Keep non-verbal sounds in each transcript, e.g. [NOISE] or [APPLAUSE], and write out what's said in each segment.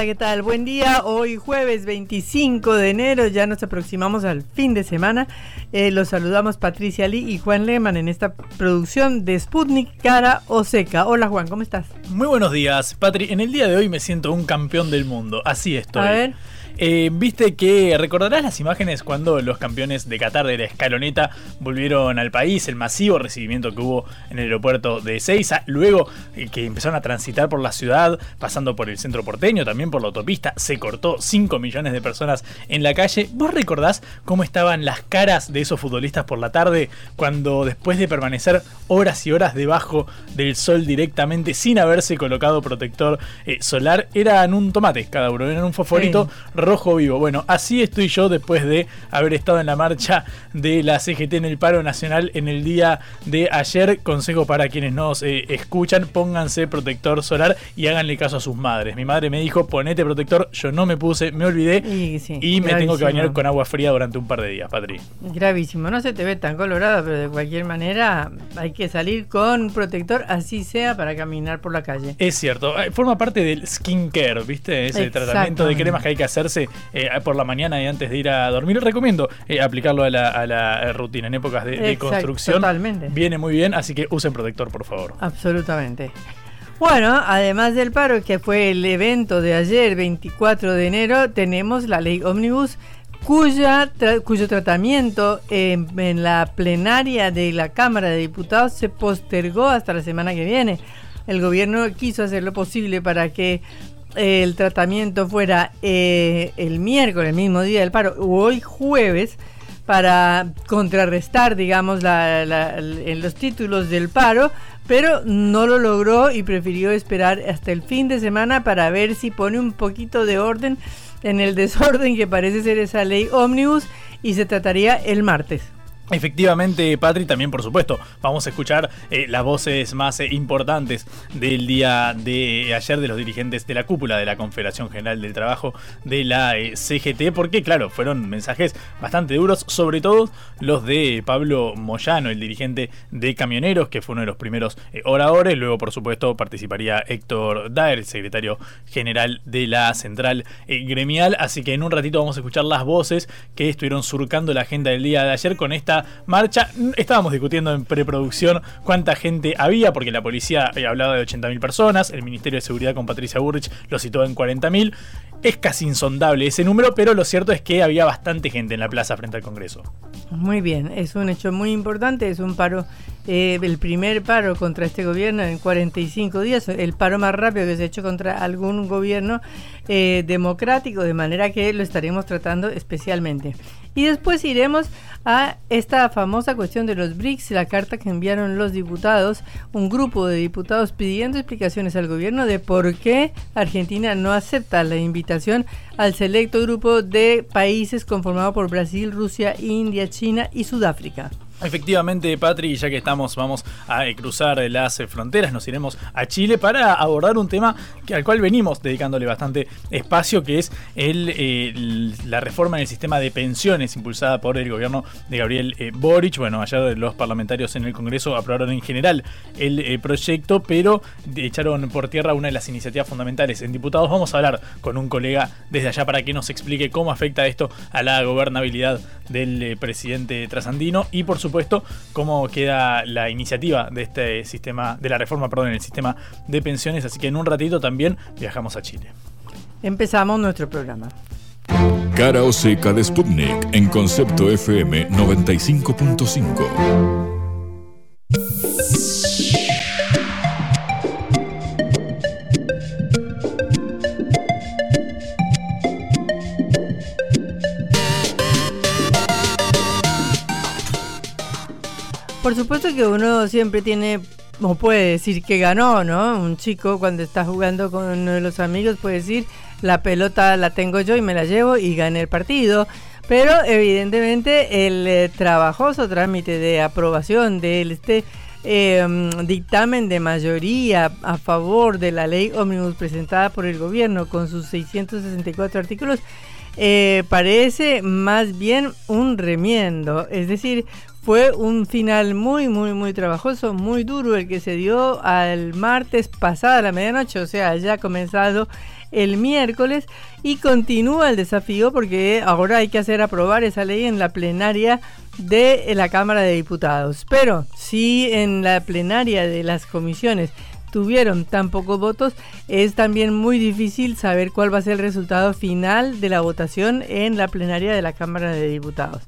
Hola, ¿qué tal? Buen día. Hoy jueves 25 de enero, ya nos aproximamos al fin de semana. Eh, los saludamos Patricia Lee y Juan Lehmann en esta producción de Sputnik Cara o Seca. Hola Juan, ¿cómo estás? Muy buenos días, Patri. En el día de hoy me siento un campeón del mundo. Así estoy. A ver. Eh, Viste que recordarás las imágenes cuando los campeones de Qatar de la escaloneta volvieron al país, el masivo recibimiento que hubo en el aeropuerto de Ezeiza, luego eh, que empezaron a transitar por la ciudad, pasando por el centro porteño, también por la autopista, se cortó 5 millones de personas en la calle. ¿Vos recordás cómo estaban las caras de esos futbolistas por la tarde cuando después de permanecer horas y horas debajo del sol directamente sin haberse colocado protector eh, solar, eran un tomate cada uno, eran un fosforito Sí. Rojo vivo. Bueno, así estoy yo después de haber estado en la marcha de la CGT en el paro nacional en el día de ayer. Consejo para quienes nos eh, escuchan, pónganse protector solar y háganle caso a sus madres. Mi madre me dijo, ponete protector, yo no me puse, me olvidé Y, sí, y me tengo que bañar con agua fría durante un par de días, Patri. Gravísimo, no se te ve tan colorado, pero de cualquier manera hay que salir con protector, así sea, para caminar por la calle. Es cierto, eh, forma parte del skincare, ¿viste? Ese tratamiento de cremas que hay que hacerse eh, por la mañana y antes de ir a dormir. Recomiendo eh, aplicarlo a la, a la, eh, rutina en épocas de, de Exacto, construcción. totalmente. Viene muy bien, así que usen protector, por favor. Absolutamente. Bueno, además del paro, que fue el evento de ayer, 24 de enero, tenemos la ley Omnibus, cuya tra- cuyo tratamiento en, en la plenaria de la Cámara de Diputados se postergó hasta la semana que viene. El gobierno quiso hacer lo posible para que el tratamiento fuera eh, el miércoles, el mismo día del paro, o hoy jueves, para contrarrestar, digamos, la- la- los títulos del paro, pero no lo logró y prefirió esperar hasta el fin de semana para ver si pone un poquito de orden en el desorden que parece ser esa ley ómnibus y se trataría el martes. Efectivamente, Patri, también por supuesto, vamos a escuchar eh, las voces más eh, importantes del día de ayer de los dirigentes de la cúpula de la Confederación General del Trabajo de la eh, CGT, porque claro, fueron mensajes bastante duros, sobre todo los de Pablo Moyano, el dirigente de camioneros, que fue uno de los primeros oradores, luego por supuesto participaría Héctor Daer, el secretario general de la central gremial, así que en un ratito vamos a escuchar las voces que estuvieron surcando la agenda del día de ayer con esta marcha. Estábamos discutiendo en preproducción cuánta gente había, porque la policía hablaba de 80.000 personas, el Ministerio de Seguridad con Patricia Burrich lo citó en 40.000. Es casi insondable ese número, pero lo cierto es que había bastante gente en la plaza frente al Congreso. Muy bien, es un hecho muy importante, es un paro, eh, el primer paro contra este gobierno en 45 días, el paro más rápido que se ha hecho contra algún gobierno eh, democrático, de manera que lo estaremos tratando especialmente. Y después iremos a esta famosa cuestión de los BRICS, la carta que enviaron los diputados, un grupo de diputados pidiendo explicaciones al gobierno de por qué Argentina no acepta la invitación al selecto grupo de países conformado por Brasil, Rusia, India, China y Sudáfrica. Efectivamente, Patri, ya que estamos, vamos a eh, cruzar las eh, fronteras, nos iremos a Chile para abordar un tema que, al cual venimos dedicándole bastante espacio, que es el, eh, la reforma en el sistema de pensiones impulsada por el gobierno de Gabriel Boric. Bueno, ayer los parlamentarios en el Congreso aprobaron en general el proyecto, pero echaron por tierra una de las iniciativas fundamentales. En diputados vamos a hablar con un colega desde allá para que nos explique cómo afecta esto a la gobernabilidad del presidente trasandino y por supuesto supuesto, cómo queda la iniciativa de este sistema, de la reforma, perdón, en el sistema de pensiones. Así que en un ratito también viajamos a Chile. Empezamos nuestro programa. Cara o seca de Sputnik en concepto FM 95.5. Por supuesto que uno siempre tiene, o puede decir que ganó, ¿no? Un chico cuando está jugando con uno de los amigos puede decir, la pelota la tengo yo y me la llevo y gané el partido. Pero evidentemente el eh, trabajoso trámite de aprobación de este em, dictamen de mayoría a favor de la ley ómnibus presentada por el gobierno con sus 664 artículos eh, parece más bien un remiendo, es decir, fue un final muy, muy, muy trabajoso, muy duro el que se dio al martes pasada la medianoche, o sea, ya comenzado el miércoles y continúa el desafío porque ahora hay que hacer aprobar esa ley en la plenaria de la Cámara de Diputados. Pero si en la plenaria de las comisiones tuvieron tan pocos votos, es también muy difícil saber cuál va a ser el resultado final de la votación en la plenaria de la Cámara de Diputados.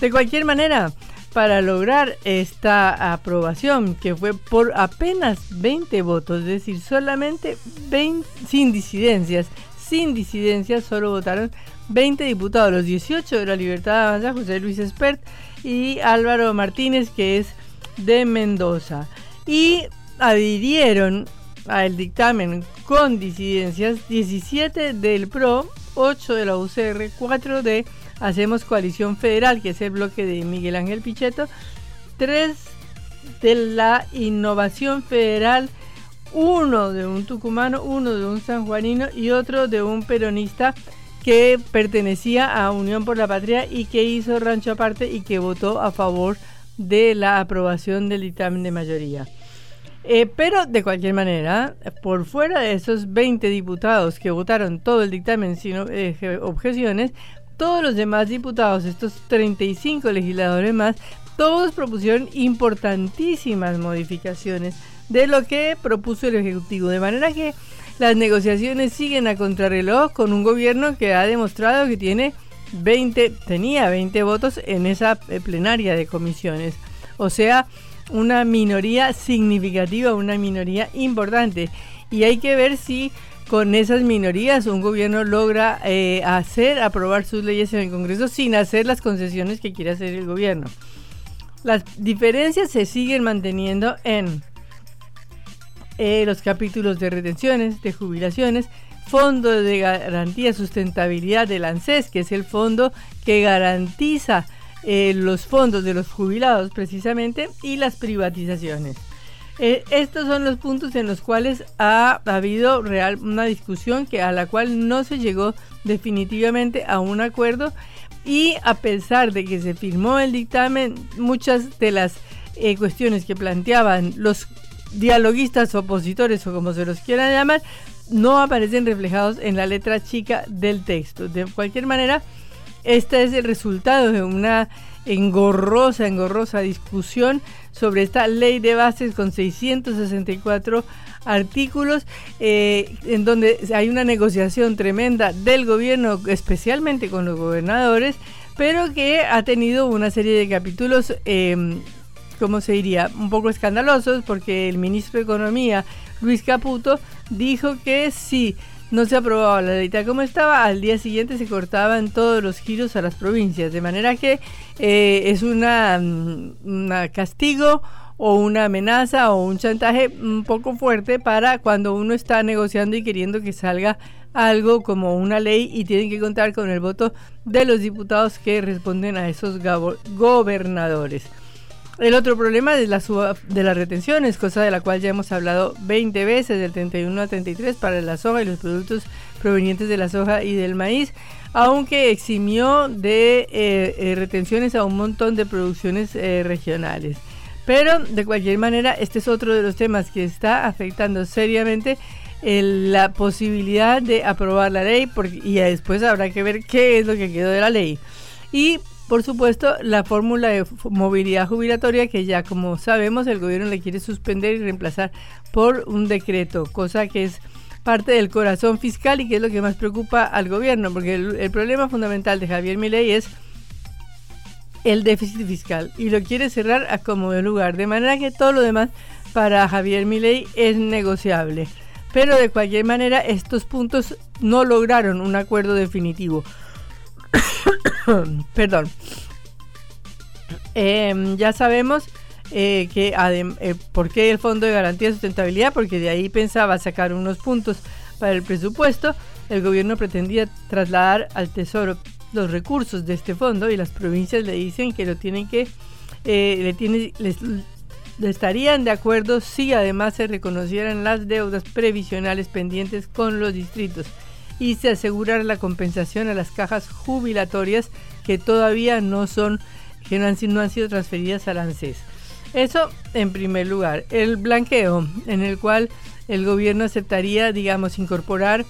De cualquier manera, para lograr esta aprobación, que fue por apenas 20 votos, es decir, solamente 20, sin disidencias, sin disidencias, solo votaron 20 diputados, los 18 de la Libertad Avanza, José Luis Espert y Álvaro Martínez, que es de Mendoza. Y adhirieron al dictamen con disidencias 17 del PRO, 8 de la UCR, 4 de Hacemos Coalición Federal, que es el bloque de Miguel Ángel Pichetto. Tres de la Innovación Federal, uno de un tucumano, uno de un sanjuanino y otro de un peronista que pertenecía a Unión por la Patria y que hizo rancho aparte y que votó a favor de la aprobación del dictamen de mayoría. Eh, pero de cualquier manera, por fuera de esos 20 diputados que votaron todo el dictamen sin eh, objeciones, todos los demás diputados, estos 35 legisladores más, todos propusieron importantísimas modificaciones de lo que propuso el Ejecutivo. De manera que las negociaciones siguen a contrarreloj con un gobierno que ha demostrado que tiene 20, tenía 20 votos en esa eh, plenaria de comisiones. O sea, una minoría significativa, una minoría importante. Y hay que ver si con esas minorías un gobierno logra eh, hacer aprobar sus leyes en el Congreso sin hacer las concesiones que quiere hacer el gobierno. Las diferencias se siguen manteniendo en eh, los capítulos de retenciones, de jubilaciones, Fondo de Garantía Sustentabilidad del ANSES, que es el fondo que garantiza eh, los fondos de los jubilados precisamente, y las privatizaciones. Eh, estos son los puntos en los cuales ha, habido real una discusión que a la cual no se llegó definitivamente a un acuerdo y a pesar de que se firmó el dictamen, muchas de las eh, cuestiones que planteaban los dialoguistas opositores o como se los quieran llamar, no aparecen reflejados en la letra chica del texto. De cualquier manera, este es el resultado de una engorrosa, engorrosa discusión sobre esta ley de bases con 664 artículos, eh, en donde hay una negociación tremenda del gobierno, especialmente con los gobernadores, pero que ha tenido una serie de capítulos, eh, ¿cómo se diría?, un poco escandalosos, porque el ministro de Economía, Luis Caputo, dijo que sí no se aprobaba la ley como estaba, al día siguiente se cortaban todos los giros a las provincias, de manera que eh, es una, mm, castigo o una amenaza o un chantaje un poco fuerte para cuando uno está negociando y queriendo que salga algo como una ley y tienen que contar con el voto de los diputados que responden a esos gobernadores. El otro problema es la suba de las retenciones, cosa de la cual ya hemos hablado 20 veces, del 31 al 33 para la soja y los productos provenientes de la soja y del maíz, aunque eximió de eh, eh, retenciones a un montón de producciones eh, regionales. Pero de cualquier manera, este es otro de los temas que está afectando seriamente la posibilidad de aprobar la ley porque, y después habrá que ver qué es lo que quedó de la ley. Y por supuesto, la fórmula de movilidad jubilatoria que ya como sabemos el gobierno le quiere suspender y reemplazar por un decreto, cosa que es parte del corazón fiscal y que es lo que más preocupa al gobierno, porque el, problema fundamental de Javier Milei es el déficit fiscal y lo quiere cerrar a como de lugar, de manera que todo lo demás para Javier Milei es negociable. Pero de cualquier manera estos puntos no lograron un acuerdo definitivo. [COUGHS] Perdón. Em, ya sabemos eh, que eh, por qué el Fondo de Garantía de Sustentabilidad, porque de ahí pensaba sacar unos puntos para el presupuesto. El gobierno pretendía trasladar al Tesoro los recursos de este fondo y las provincias le dicen que lo tienen que eh, le tiene, les, estarían de acuerdo si además se reconocieran las deudas previsionales pendientes con los distritos y se asegurara la compensación a las cajas jubilatorias que todavía no son que no han, no han sido transferidas al ANSES. Eso en primer lugar. El blanqueo, en el cual el gobierno aceptaría, digamos, incorporar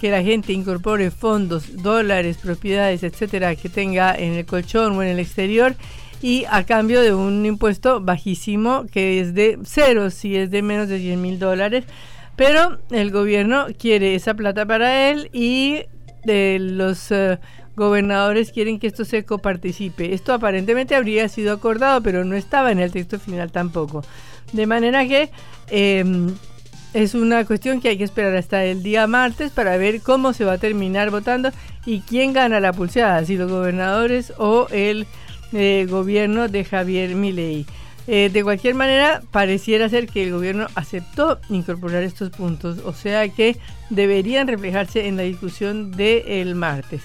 que la gente incorpore fondos, dólares, propiedades, etcétera, que tenga en el colchón o en el exterior y a cambio de un impuesto bajísimo que es de cero si es de menos de 100 mil dólares pero el gobierno quiere esa plata para él y de los eh, gobernadores quieren que esto se coparticipe. Esto aparentemente habría sido acordado, pero no estaba en el texto final tampoco. De manera que em, es una cuestión que hay que esperar hasta el día martes para ver cómo se va a terminar votando y quién gana la pulseada, si los gobernadores o el eh, gobierno de Javier Milei. Eh, de cualquier manera, pareciera ser que el gobierno aceptó incorporar estos puntos, o sea que deberían reflejarse en la discusión del martes.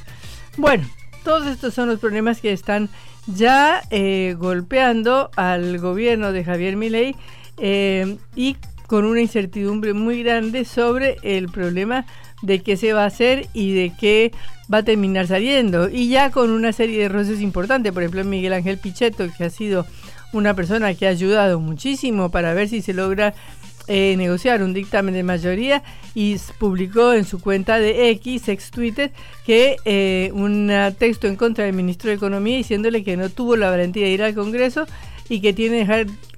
Bueno, todos estos son los problemas que están ya eh, golpeando al gobierno de Javier Milei eh, y con una incertidumbre muy grande sobre el problema de qué se va a hacer y de qué va a terminar saliendo. Y ya con una serie de roces importantes, por ejemplo Miguel Ángel Pichetto, que ha sido una persona que ha ayudado muchísimo para ver si se logra eh, negociar un dictamen de mayoría y publicó en su cuenta de X, ex Twitter, que eh, un texto en contra del ministro de Economía diciéndole que no tuvo la valentía de ir al Congreso y que tiene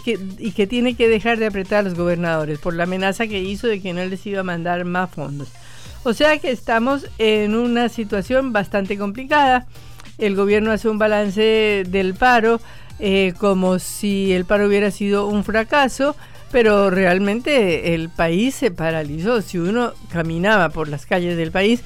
que, y que tiene que dejar de apretar a los gobernadores por la amenaza que hizo de que no les iba a mandar más fondos. O sea que estamos en una situación bastante complicada. El gobierno hace un balance del paro eh, como si el paro hubiera sido un fracaso, pero realmente el país se paralizó. Si uno caminaba por las calles del país,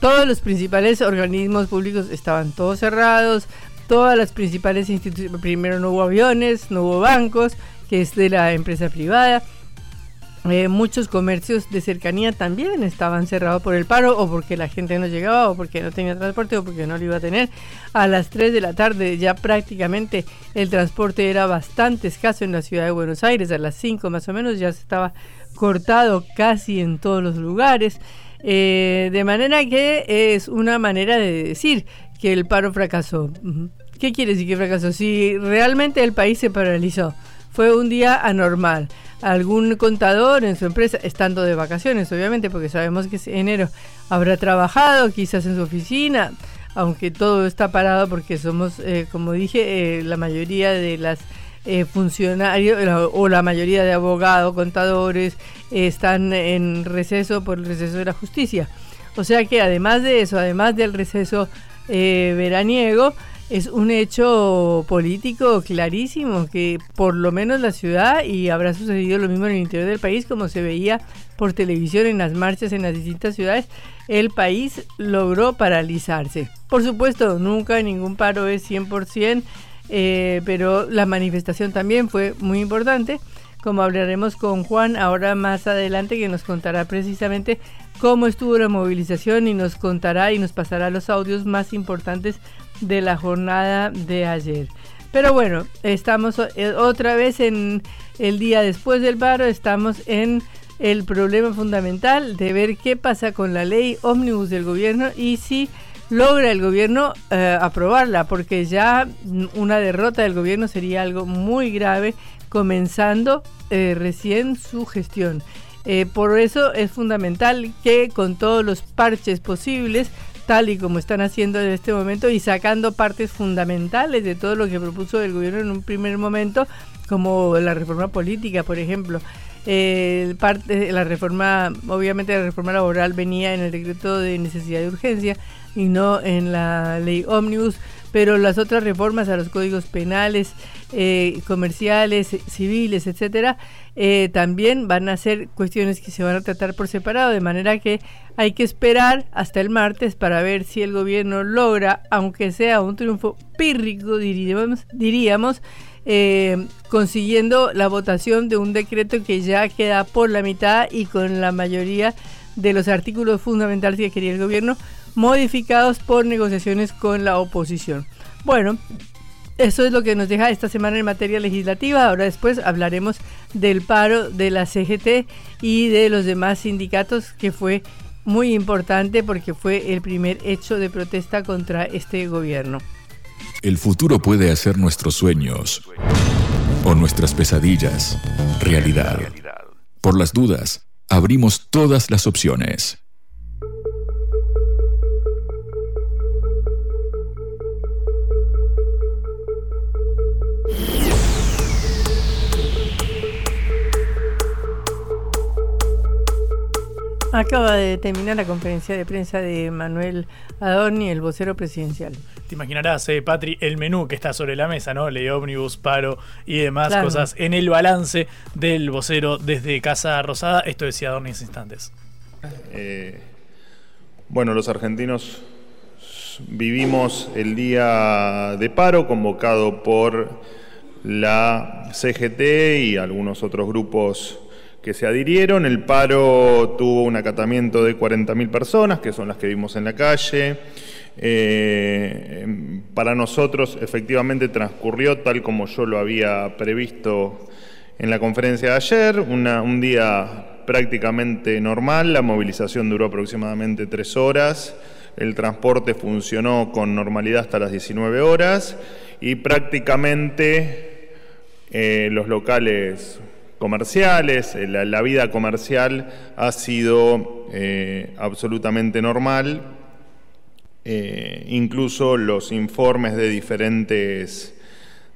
todos los principales organismos públicos estaban todos cerrados, todas las principales instituciones, primero no hubo aviones, no hubo bancos, que es de la empresa privada, eh, muchos comercios de cercanía también estaban cerrados por el paro o porque la gente no llegaba o porque no tenía transporte o porque no lo iba a tener. A las 3 de la tarde ya prácticamente el transporte era bastante escaso en la ciudad de Buenos Aires. A las 5 más o menos ya se estaba cortado casi en todos los lugares. Eh, de manera que es una manera de decir que el paro fracasó. ¿Qué quiere decir que fracasó? Si realmente el país se paralizó, fue un día anormal algún contador en su empresa, estando de vacaciones, obviamente, porque sabemos que enero habrá trabajado, quizás en su oficina, aunque todo está parado porque somos, eh, como dije, eh, la mayoría de las eh, funcionarios o la mayoría de abogados, contadores, están en receso por el receso de la justicia. O sea que además de eso, además del receso veraniego, es un hecho político clarísimo que por lo menos la ciudad y habrá sucedido lo mismo en el interior del país como se veía por televisión en las marchas en las distintas ciudades, el país logró paralizarse. Por supuesto, nunca ningún paro es 100%, eh, pero la manifestación también fue muy importante, como hablaremos con Juan ahora más adelante que nos contará precisamente cómo estuvo la movilización y nos contará y nos pasará los audios más importantes de la jornada de ayer. Pero bueno, estamos eh, otra vez en el día después del paro, estamos en el problema fundamental de ver qué pasa con la ley ómnibus del gobierno y si logra el gobierno eh, aprobarla, porque ya una derrota del gobierno sería algo muy grave, comenzando eh, recién su gestión. Por eso es fundamental que con todos los parches posibles, tal y como están haciendo en este momento y sacando partes fundamentales de todo lo que propuso el gobierno en un primer momento, como la reforma política, por ejemplo, eh, parte, la reforma, obviamente la reforma laboral venía en el decreto de necesidad de urgencia y no en la ley ómnibus, pero las otras reformas a los códigos penales, eh, comerciales, civiles, etcétera, eh, también van a ser cuestiones que se van a tratar por separado, de manera que hay que esperar hasta el martes para ver si el gobierno logra, aunque sea un triunfo pírrico, diríamos, eh, consiguiendo la votación de un decreto que ya queda por la mitad y con la mayoría de los artículos fundamentales que quería el gobierno modificados por negociaciones con la oposición. Bueno, eso es lo que nos deja esta semana en materia legislativa. Ahora después hablaremos del paro de la CGT y de los demás sindicatos que fue muy importante porque fue el primer hecho de protesta contra este gobierno. El futuro puede hacer nuestros sueños o nuestras pesadillas realidad. Por las dudas, abrimos todas las opciones. Acaba de terminar la conferencia de prensa de Manuel Adorni, el vocero presidencial. Te imaginarás, eh, Patri, el menú que está sobre la mesa, ¿no? Ley ómnibus, paro y demás cosas en el balance del vocero desde Casa Rosada. Esto decía Adorni en instantes. Eh, bueno, los argentinos vivimos el día de paro convocado por la CGT y algunos otros grupos que se adhirieron. El paro tuvo un acatamiento de 40.000 personas, que son las que vimos en la calle. Eh, para nosotros efectivamente transcurrió tal como yo lo había previsto en la conferencia de ayer, un día prácticamente normal, la movilización duró aproximadamente tres horas, el transporte funcionó con normalidad hasta las 19 horas y prácticamente eh, los locales comerciales, eh, la, vida comercial ha sido eh, absolutamente normal, eh, incluso los informes de diferentes,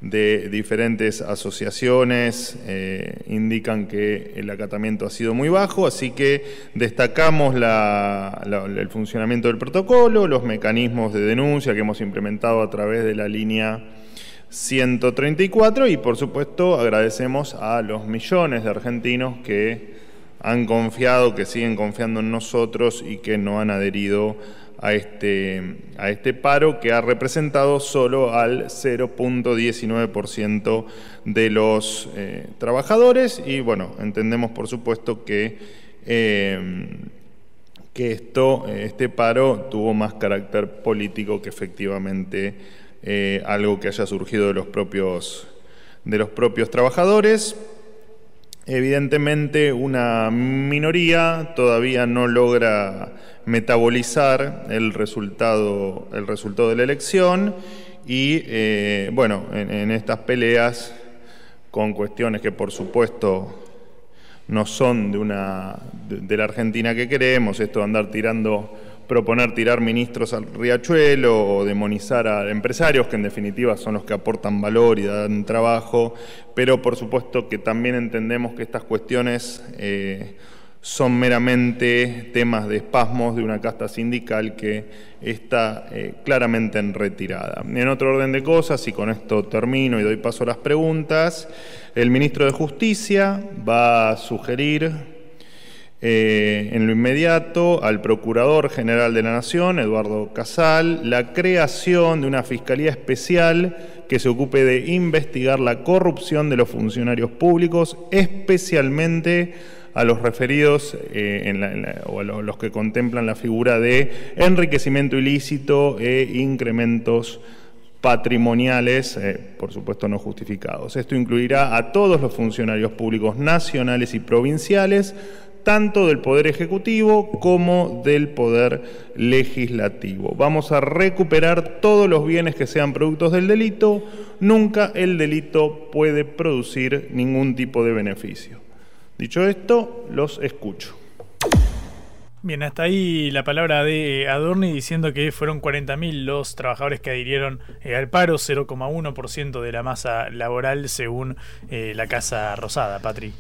de diferentes asociaciones indican que el acatamiento ha sido muy bajo, así que destacamos el funcionamiento del protocolo, los mecanismos de denuncia que hemos implementado a través de la línea 134 y por supuesto agradecemos a los millones de argentinos que han confiado, que siguen confiando en nosotros y que no han adherido a este, a este paro que ha representado solo al 0.19% de los eh, trabajadores. Y bueno, entendemos por supuesto que, eh, que esto, este paro tuvo más carácter político que efectivamente eh, algo que haya surgido de los propios, de los propios trabajadores. Evidentemente una minoría todavía no logra metabolizar el resultado, el resultado de la elección y eh, bueno, en, estas peleas con cuestiones que por supuesto no son de, una, de la Argentina que queremos, esto de andar tirando proponer tirar ministros al riachuelo o demonizar a empresarios, que en definitiva son los que aportan valor y dan trabajo, pero por supuesto que también entendemos que estas cuestiones eh, son meramente temas de espasmos de una casta sindical que está eh, claramente en retirada. En otro orden de cosas, y con esto termino y doy paso a las preguntas, el ministro de Justicia va a sugerir eh, en lo inmediato al Procurador General de la Nación, Eduardo Casal, la creación de una Fiscalía Especial que se ocupe de investigar la corrupción de los funcionarios públicos, especialmente a los referidos eh, o a los que contemplan la figura de enriquecimiento ilícito e incrementos patrimoniales, eh, por supuesto no justificados. Esto incluirá a todos los funcionarios públicos nacionales y provinciales, tanto del Poder Ejecutivo como del Poder Legislativo. Vamos a recuperar todos los bienes que sean productos del delito. Nunca el delito puede producir ningún tipo de beneficio. Dicho esto, los escucho. Bien, hasta ahí la palabra de Adorni diciendo que fueron 40.000 los trabajadores que adhirieron eh, al paro, 0,1% de la masa laboral según eh, la Casa Rosada, Patri.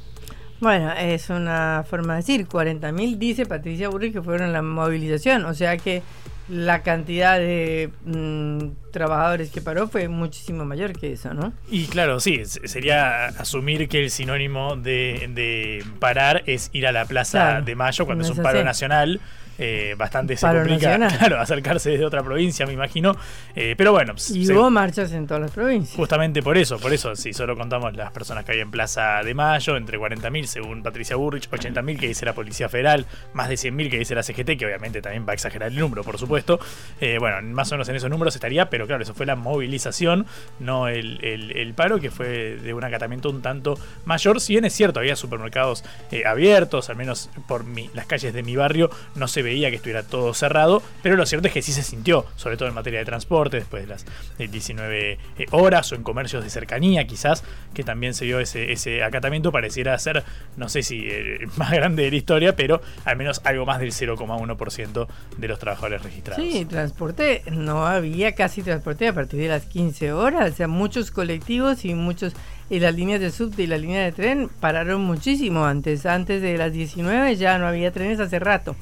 Bueno, es una forma de decir, 40.000 dice Patricia Burri que fueron la movilización, o sea que la cantidad de mm, trabajadores que paró fue muchísimo mayor que eso, ¿no? Y claro, sí, sería asumir que el sinónimo de, parar es ir a la Plaza de Mayo cuando es un paro nacional eh, bastante se complica [LAUGHS] claro, acercarse desde otra provincia, me imagino. Eh, pero bueno. Y hubo marchas en todas las provincias. Justamente por eso, por eso, si solo contamos las personas que hay en Plaza de Mayo, entre 40.000 según Patricia Burrich, 80.000 que dice la Policía Federal, más de 100.000 que dice la CGT, que obviamente también va a exagerar el número, por supuesto. Eh, bueno, más o menos en esos números estaría, pero claro, eso fue la movilización, no el, el, paro, que fue de un acatamiento un tanto mayor. Si bien es cierto, había supermercados abiertos, al menos por mi, las calles de mi barrio, no se ve que estuviera todo cerrado, pero lo cierto es que sí se sintió, sobre todo en materia de transporte, después de las 19 eh, horas o en comercios de cercanía quizás, que también se vio ese, ese acatamiento, pareciera ser, no sé si el [LAUGHS] más grande de la historia, pero al menos algo más del 0,1% de los trabajadores registrados. Sí, transporte, no había casi transporte a partir de las 15 horas, o sea, muchos colectivos y muchos y las líneas de subte y la línea de tren pararon muchísimo antes. Antes de las 19 ya no había trenes hace rato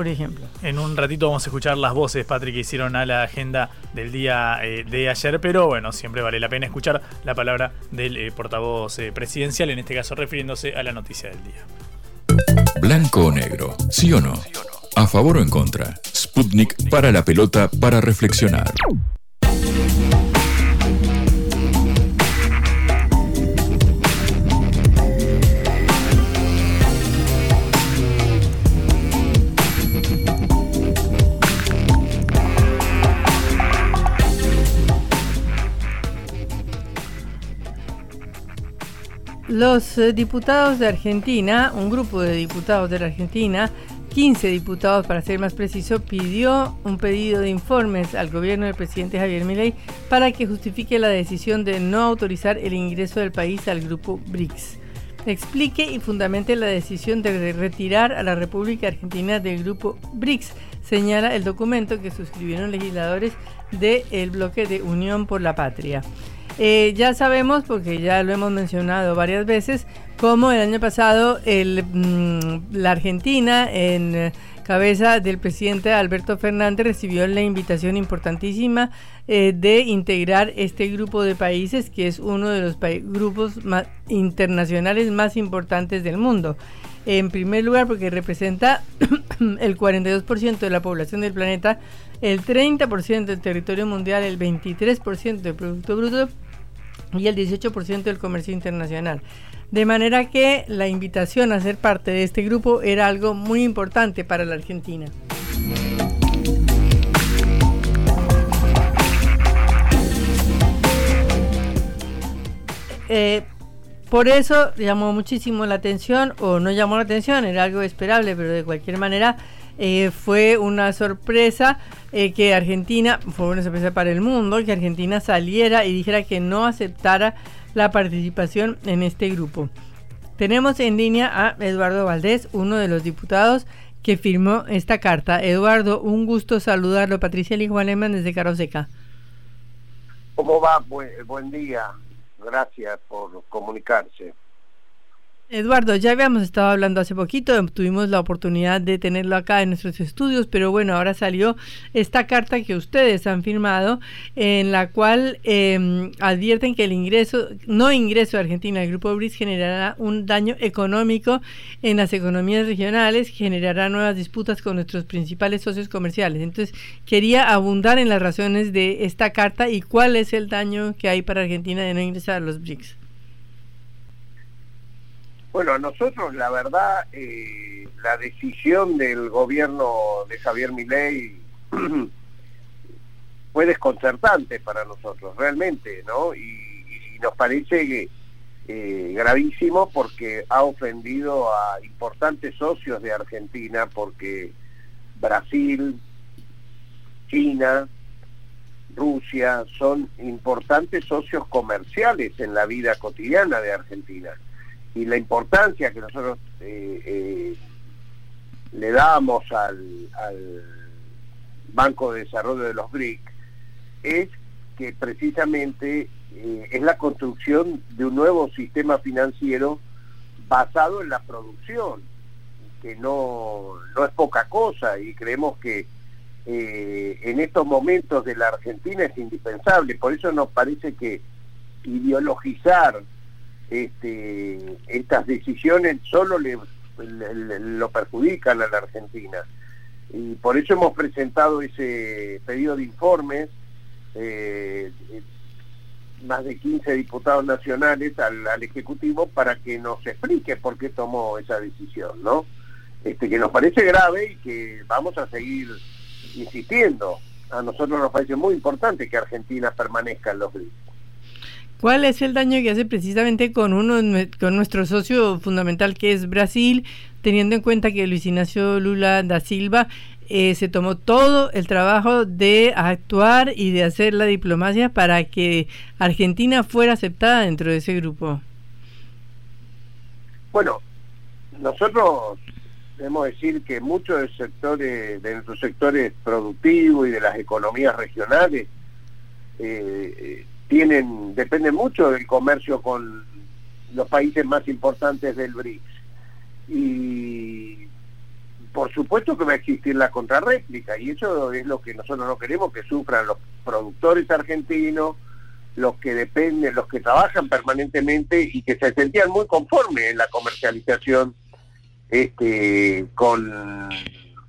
por ejemplo. En un ratito vamos a escuchar las voces, Patrick, que hicieron a la agenda del día eh, de ayer, pero bueno, siempre vale la pena escuchar la palabra del eh, portavoz eh, presidencial, en este caso refiriéndose a la noticia del día. Blanco o negro, sí o no. A favor o en contra. Sputnik para la pelota para reflexionar. Los eh, diputados de Argentina, un grupo de diputados de la Argentina, 15 diputados para ser más preciso, pidió un pedido de informes al gobierno del presidente Javier Milei para que justifique la decisión de no autorizar el ingreso del país al grupo BRICS. Explique y fundamente la decisión de retirar a la República Argentina del grupo BRICS, señala el documento que suscribieron legisladores del bloque de Unión por la Patria. Eh, ya sabemos, porque ya lo hemos mencionado varias veces, cómo el año pasado mm, la Argentina, en cabeza del presidente Alberto Fernández, recibió la invitación importantísima eh, de integrar este grupo de países, que es uno de los grupos internacionales más importantes del mundo. En primer lugar, porque representa [CLEARS THROAT] el 42% de la población del planeta, el 30% del territorio mundial, el 23% del Producto Bruto y el 18% del comercio internacional. De manera que la invitación a ser parte de este grupo era algo muy importante para la Argentina. Eh, por eso llamó muchísimo la atención, o no llamó la atención, era algo esperable, pero de cualquier manera eh, fue una sorpresa eh, que Argentina, fue una sorpresa para el mundo, que Argentina saliera y dijera que no aceptara la participación en este grupo. Tenemos en línea a Eduardo Valdés, uno de los diputados que firmó esta carta. Eduardo, un gusto saludarlo. Patricia Juan Alemán desde Caroseca. ¿Cómo va? buen día. Gracias por comunicarse. Eduardo, ya habíamos estado hablando hace poquito, tuvimos la oportunidad de tenerlo acá en nuestros estudios, pero bueno, ahora salió esta carta que ustedes han firmado, en la cual em, advierten que el ingreso, no ingreso de Argentina al Grupo BRICS generará un daño económico en las economías regionales, generará nuevas disputas con nuestros principales socios comerciales. Entonces, quería abundar en las razones de esta carta y cuál es el daño que hay para Argentina de no ingresar a los BRICS. Bueno, nosotros la verdad, eh, la decisión del gobierno de Javier Milei [CLEARS THROAT] fue desconcertante para nosotros, realmente, ¿no? Y, nos parece eh, gravísimo porque ha ofendido a importantes socios de Argentina, porque Brasil, China, Rusia son importantes socios comerciales en la vida cotidiana de Argentina. Y la importancia que nosotros eh, eh, le damos al, Banco de Desarrollo de los BRIC es que precisamente eh, es la construcción de un nuevo sistema financiero basado en la producción, que no, no es poca cosa y creemos que eh, en estos momentos de la Argentina es indispensable. Por eso nos parece que ideologizar este, estas decisiones solo lo perjudican a la Argentina. Y por eso hemos presentado ese pedido de informes, eh, más de 15 diputados nacionales al, Ejecutivo para que nos explique por qué tomó esa decisión, ¿no? Este, que nos parece grave y que vamos a seguir insistiendo. A nosotros nos parece muy importante que Argentina permanezca en los BRICS. ¿Cuál es el daño que hace precisamente con uno con nuestro socio fundamental que es Brasil, teniendo en cuenta que Luis Ignacio Lula da Silva eh, se tomó todo el trabajo de actuar y de hacer la diplomacia para que Argentina fuera aceptada dentro de ese grupo? Bueno, nosotros debemos decir que muchos de, sectores, de nuestros sectores productivos y de las economías regionales eh, tienen dependen mucho del comercio con los países más importantes del BRICS. Y por supuesto que va a existir la contrarréplica, y eso es lo que nosotros no queremos que sufran los productores argentinos, los que dependen, los que trabajan permanentemente y que se sentían muy conformes en la comercialización este, con,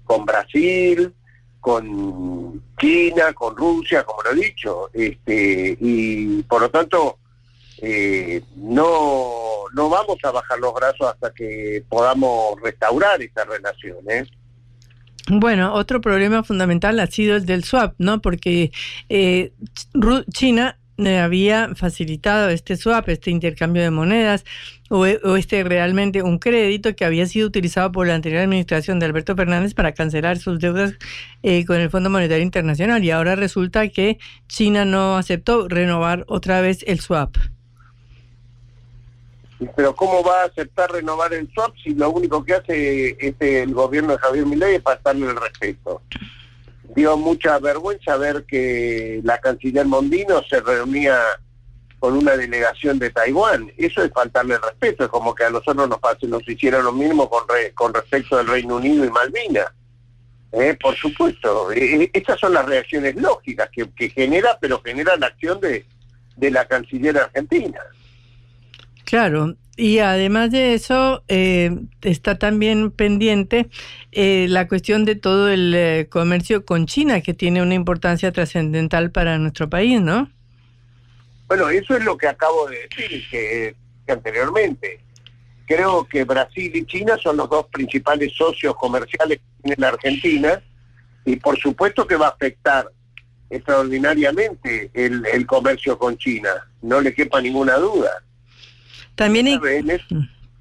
con Brasil, con China, con Rusia, como lo he dicho, este, y por lo tanto eh, no, no vamos a bajar los brazos hasta que podamos restaurar esta relación. ¿eh? Bueno, otro problema fundamental ha sido el del swap, ¿no? Porque eh, China había facilitado este swap, este intercambio de monedas, o, este realmente un crédito que había sido utilizado por la anterior administración de Alberto Fernández para cancelar sus deudas eh, con el Fondo Monetario Internacional. Y ahora resulta que China no aceptó renovar otra vez el swap. Pero ¿cómo va a aceptar renovar el swap si lo único que hace este, el gobierno de Javier Milei es pasarle el respeto? Dio mucha vergüenza ver que la canciller Mondino se reunía con una delegación de Taiwán. Eso es faltarle respeto, es como que a nosotros nos, pase, nos hicieron lo mismo con, con respecto del Reino Unido y Malvinas. Eh, por supuesto, eh, eh, estas son las reacciones lógicas que, que, genera, pero genera la acción de, de la canciller argentina. Claro, y además de eso, eh, está también pendiente eh, la cuestión de todo el eh, comercio con China, que tiene una importancia trascendental para nuestro país, ¿no? Bueno, eso es lo que acabo de decir que, anteriormente. Creo que Brasil y China son los dos principales socios comerciales en la Argentina y por supuesto que va a afectar extraordinariamente el, el comercio con China, no le quepa ninguna duda. También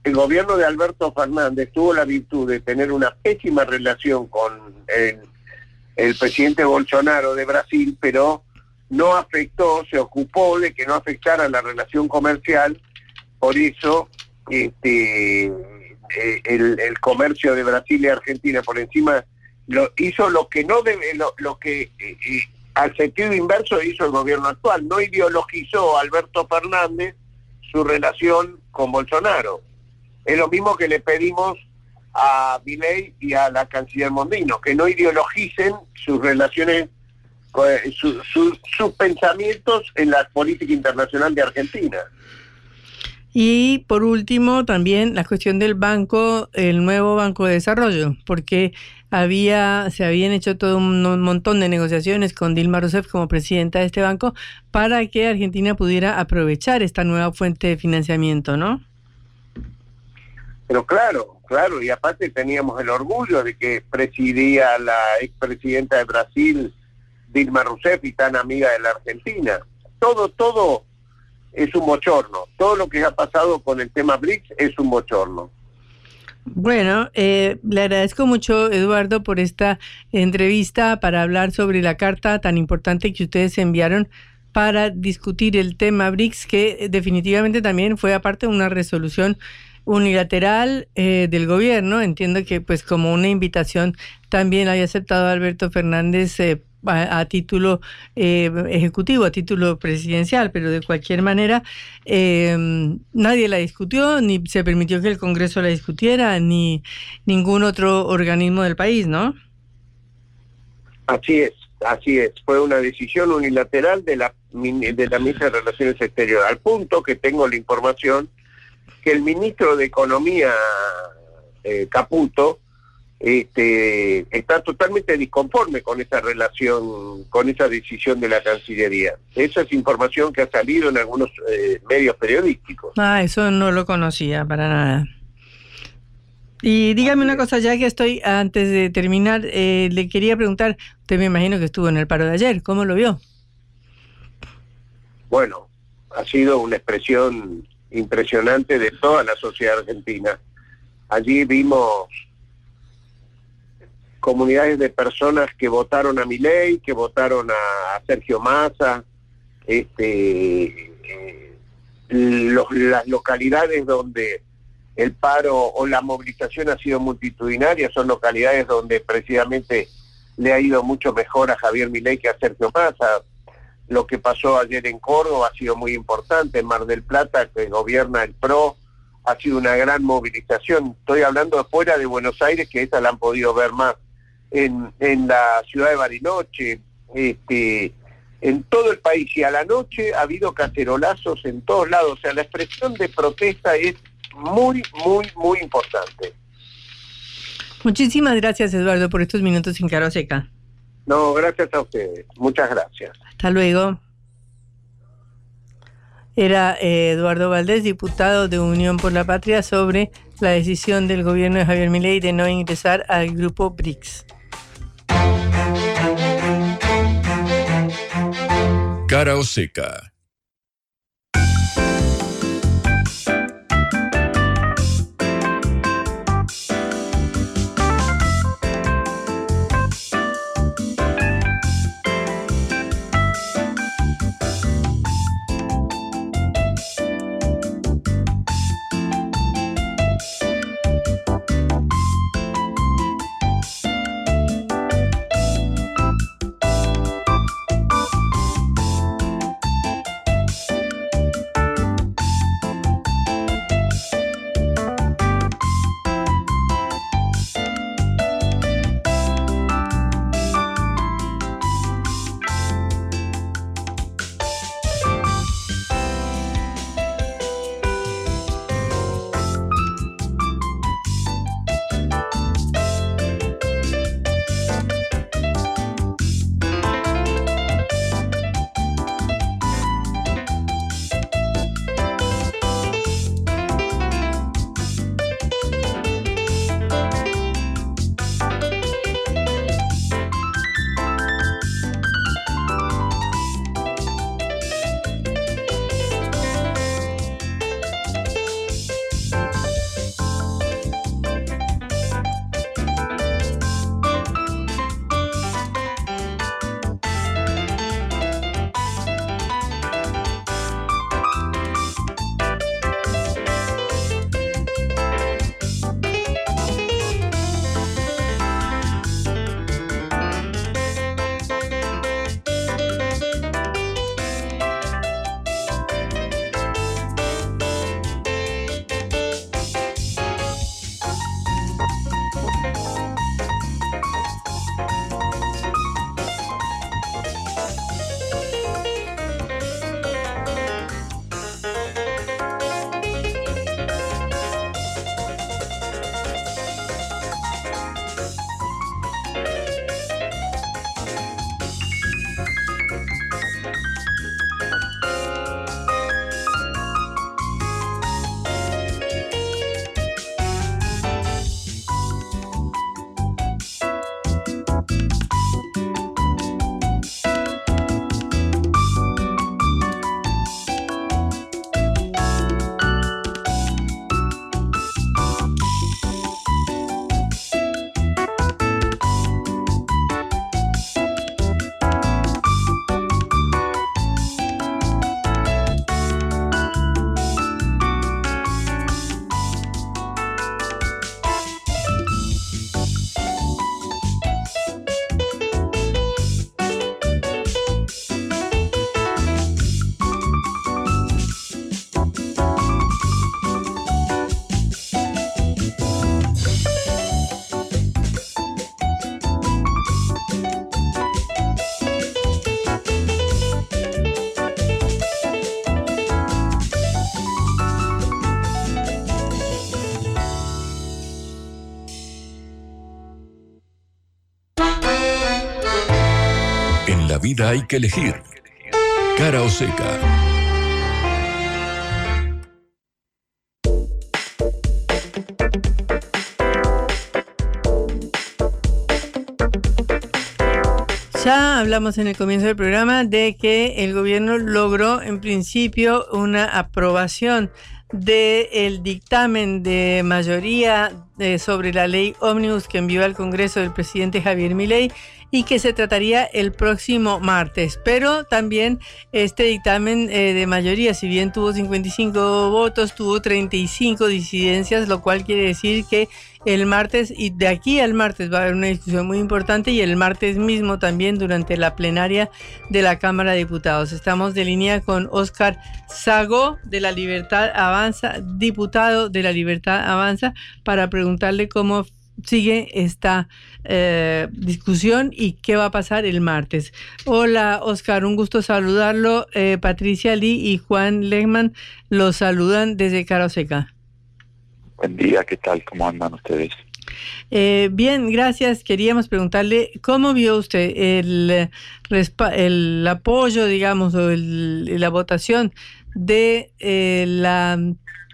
el gobierno de Alberto Fernández tuvo la virtud de tener una pésima relación con el, presidente Bolsonaro de Brasil, pero no afectó, se ocupó de que no afectara la relación comercial, por eso este, eh, el, comercio de Brasil y Argentina por encima lo, hizo lo que no debe, lo, que eh, eh, al sentido inverso hizo el gobierno actual, no ideologizó a Alberto Fernández su relación con Bolsonaro. Es lo mismo que le pedimos a Milei y a la canciller Mondino, que no ideologicen sus relaciones, eh, sus pensamientos en la política internacional de Argentina. Y por último, también la cuestión del banco, el nuevo Banco de Desarrollo, porque había, se habían hecho todo un, montón de negociaciones con Dilma Rousseff como presidenta de este banco para que Argentina pudiera aprovechar esta nueva fuente de financiamiento, ¿no? Pero claro, claro, y aparte teníamos el orgullo de que presidía la expresidenta de Brasil, Dilma Rousseff y tan amiga de la Argentina. Todo, todo es un bochorno. Todo lo que ha pasado con el tema BRICS es un bochorno. Bueno, eh, le agradezco mucho, Eduardo, por esta entrevista para hablar sobre la carta tan importante que ustedes enviaron para discutir el tema BRICS, que definitivamente también fue aparte una resolución unilateral eh, del gobierno. Entiendo que pues como una invitación también había aceptado Alberto Fernández eh, a, título eh, ejecutivo, a título presidencial, pero de cualquier manera nadie la discutió, ni se permitió que el Congreso la discutiera, ni ningún otro organismo del país, ¿no? Así es, así es. Fue una decisión unilateral de la, de la ministra de Relaciones Exteriores, al punto que tengo la información que el ministro de Economía, eh, Caputo, este, está totalmente disconforme con esa relación, con esa decisión de la Cancillería. Esa es información que ha salido en algunos eh, medios periodísticos. Ah, eso no lo conocía para nada. Y dígame una cosa, ya que estoy antes de terminar, eh, le quería preguntar, usted me imagino que estuvo en el paro de ayer, ¿cómo lo vio? Bueno, ha sido una expresión impresionante de toda la sociedad argentina. Allí vimos comunidades de personas que votaron a Milei, que votaron a, Sergio Massa, este, eh, las localidades donde el paro o la movilización ha sido multitudinaria son localidades donde precisamente le ha ido mucho mejor a Javier Milei que a Sergio Massa. Lo que pasó ayer en Córdoba ha sido muy importante. En Mar del Plata, que gobierna el PRO, ha sido una gran movilización. Estoy hablando fuera de Buenos Aires, que esa la han podido ver más en, en la ciudad de Bariloche, este, en todo el país. Y a la noche ha habido cacerolazos en todos lados. O sea, la expresión de protesta es muy, muy, muy importante. Muchísimas gracias, Eduardo, por estos minutos en Caro Seca. No, gracias a ustedes. Muchas gracias. Hasta luego. Era eh, Eduardo Valdés, diputado de Unión por la Patria, sobre la decisión del gobierno de Javier Milei de no ingresar al grupo BRICS. Cara hay que elegir. Cara o seca. Ya hablamos en el comienzo del programa de que el gobierno logró en principio una aprobación del dictamen de mayoría eh, sobre la ley ómnibus que envió al Congreso el presidente Javier Milei y que se trataría el próximo martes. Pero también este dictamen eh, de mayoría, si bien tuvo 55 votos, tuvo 35 disidencias, lo cual quiere decir que el martes y de aquí al martes va a haber una discusión muy importante y el martes mismo también durante la plenaria de la Cámara de Diputados. Estamos de línea con Oscar Sago de la Libertad Avanza, diputado de la Libertad Avanza, para preguntarle cómo sigue esta eh, discusión y qué va a pasar el martes. Hola Oscar, un gusto saludarlo. Eh, Patricia Lee y Juan Lehmann los saludan desde Caroseca. Buen día, ¿qué tal? ¿Cómo andan ustedes? Eh, bien, gracias. Queríamos preguntarle cómo vio usted el, el apoyo, digamos, o la votación de la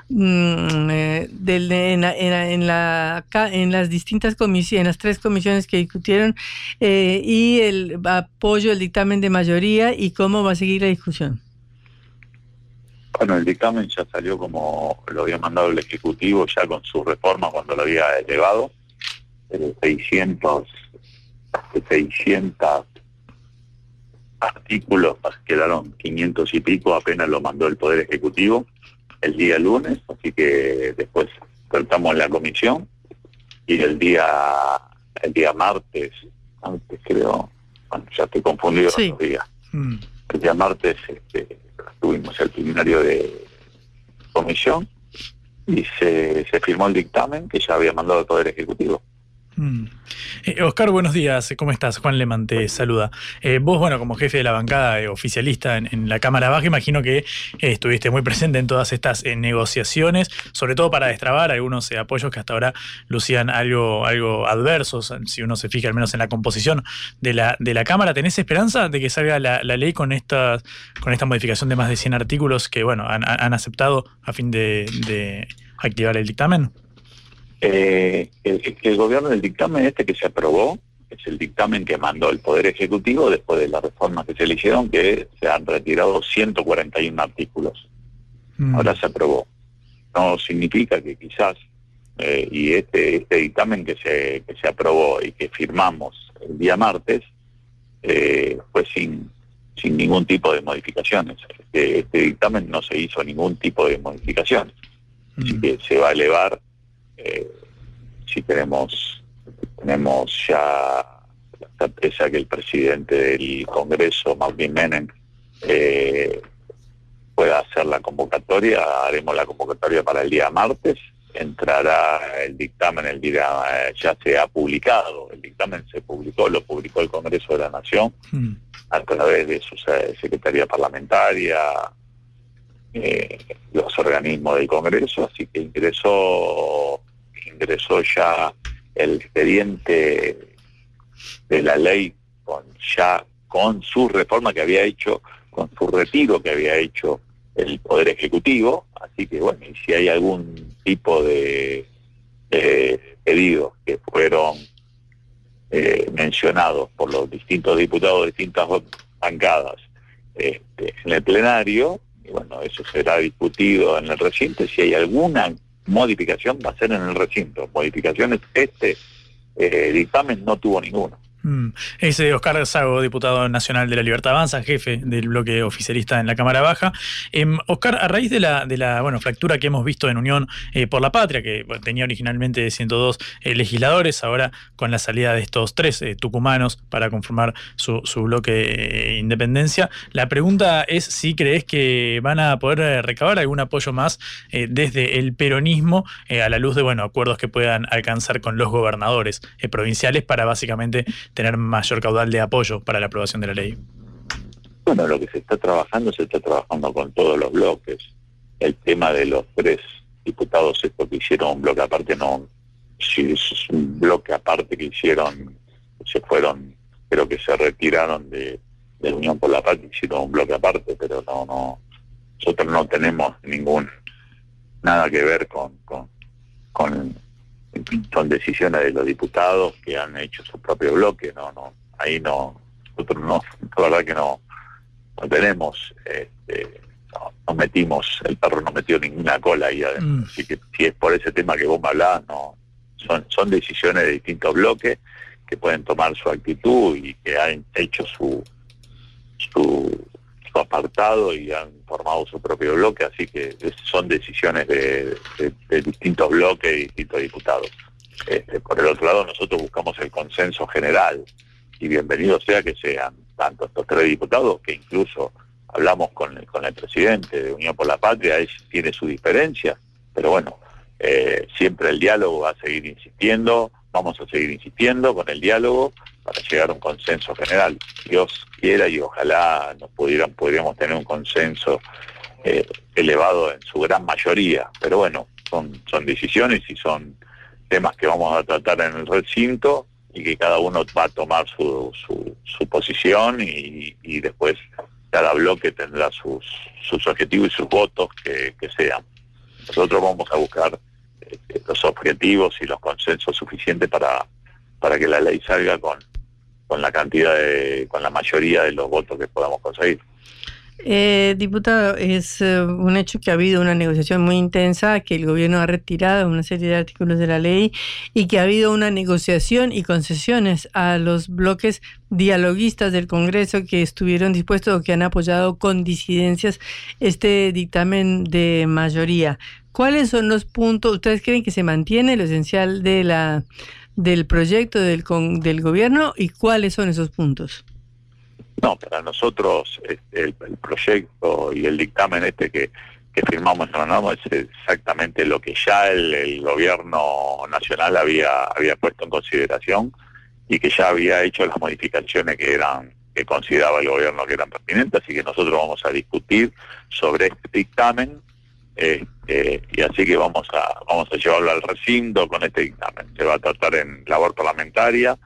Mm, eh, del, en, en, la, en las distintas comisiones, en las tres comisiones que discutieron eh, y el apoyo del dictamen de mayoría y cómo va a seguir la discusión. Bueno, el dictamen ya salió como lo había mandado el Ejecutivo ya con su reforma cuando lo había elevado, de 600, 600 artículos, quedaron 500 y pico, apenas lo mandó el Poder Ejecutivo el día lunes, así que después tratamos la comisión y el día el día martes, antes creo, bueno, ya estoy confundido los días. Mm. El día martes este, tuvimos el plenario de comisión y se, se firmó el dictamen que ya había mandado el Poder Ejecutivo. Mm. Eh, Oscar, buenos días. ¿Cómo estás? Juan Leman te saluda. Eh, vos, bueno, como jefe de la bancada eh, oficialista en, la Cámara Baja, imagino que estuviste muy [LAUGHS] presente en todas estas negociaciones, sobre todo para destrabar algunos apoyos que hasta ahora lucían algo, algo adversos, si uno se fija al menos en la composición de la, de la Cámara. ¿Tenés esperanza de que salga la, ley con esta, con esta modificación de más de 100 artículos que, bueno, han, aceptado a fin de activar el dictamen? Eh, el, el, gobierno del dictamen este que se aprobó es el dictamen que mandó el Poder Ejecutivo después de las reformas que se le hicieron, que se han retirado 141 artículos. Mm. Ahora se aprobó. No significa que quizás, eh, y este, este dictamen que se, que se aprobó y que firmamos el día martes, eh, fue sin, sin ningún tipo de modificaciones. Este, este, dictamen no se hizo ningún tipo de modificaciones. Así mm. que se va a elevar eh, si tenemos, tenemos ya la certeza que el presidente del Congreso, Marvin Menem, eh, pueda hacer la convocatoria, haremos la convocatoria para el día martes, entrará el dictamen el día, eh, ya se ha publicado, el dictamen se publicó, lo publicó el Congreso de la Nación hmm. a través de su Secretaría Parlamentaria, eh, los organismos del Congreso, así que ingresó ingresó ya el expediente de la ley con ya con su reforma que había hecho, con su retiro que había hecho el Poder Ejecutivo, así que bueno, y si hay algún tipo de, pedidos que fueron eh, mencionados por los distintos diputados de distintas bancadas este, en el plenario, y bueno, eso será discutido en el recinto, si hay alguna modificación va a ser en el recinto. Modificaciones, este eh, dictamen no tuvo ninguno. Mm. Ese Oscar Sago, diputado nacional de la Libertad Avanza, jefe del bloque oficialista en la Cámara Baja. Em, Oscar, a raíz de la, bueno, fractura que hemos visto en Unión eh, por la Patria, que tenía originalmente 102 eh, legisladores, ahora con la salida de estos tres eh, tucumanos para conformar su, su bloque Independencia, la pregunta es si crees que van a poder recabar algún apoyo más desde el peronismo a la luz de bueno, acuerdos que puedan alcanzar con los gobernadores provinciales para básicamente tener mayor caudal de apoyo para la aprobación de la ley? Bueno, lo que se está trabajando, se está trabajando con todos los bloques. El tema de los tres diputados, esto que hicieron un bloque aparte, no, si es un bloque aparte que hicieron, se fueron, creo que se retiraron de, de Unión por la Patria hicieron un bloque aparte, pero no, no, nosotros no tenemos ningún nada que ver con, con, con, con decisiones de los diputados que han hecho su propio bloque, no, no, ahí no, nosotros no, la verdad que no, no tenemos, este, no, no metimos, el perro no metió ninguna cola ahí adentro, Mm. así que si es por ese tema que vos me hablabas, no, son, son decisiones de distintos bloques que pueden tomar su actitud y que han hecho su, su, apartado y han formado su propio bloque, así que son decisiones de, de- de distintos bloques y distintos diputados. Este, por el otro lado, nosotros buscamos el consenso general y bienvenido sea que sean tanto estos tres diputados que incluso hablamos con el, con el presidente de Unión por la Patria, él tiene su diferencia, pero bueno, eh, siempre el diálogo va a seguir insistiendo, vamos a seguir insistiendo con el diálogo para llegar a un consenso general. Dios quiera y ojalá nos pudieran, podríamos tener un consenso eh, elevado en su gran mayoría, pero bueno, son, son decisiones y son temas que vamos a tratar en el recinto y que cada uno va a tomar su, su, su posición y, y después cada bloque tendrá sus, sus objetivos y sus votos que, que sean. Nosotros vamos a buscar este, los objetivos y los consensos suficientes para, para que la ley salga con, con la cantidad de, con la mayoría de los votos que podamos conseguir. Eh, diputado, es eh, un hecho que ha habido una negociación muy intensa, que el gobierno ha retirado una serie de artículos de la ley y que ha habido una negociación y concesiones a los bloques dialoguistas del Congreso que estuvieron dispuestos o que han apoyado con disidencias este dictamen de mayoría. ¿Cuáles son los puntos? ¿Ustedes creen que se mantiene lo esencial de la del proyecto del, con- del gobierno y cuáles son esos puntos? No, para nosotros este, el, el proyecto y el dictamen este que, que firmamos en es exactamente lo que ya el, el gobierno nacional había, había puesto en consideración y que ya había hecho las modificaciones que eran que consideraba el gobierno que eran pertinentes, así que nosotros vamos a discutir sobre este dictamen este, y así que vamos a vamos a llevarlo al recinto con este dictamen. Se va a tratar en labor parlamentaria.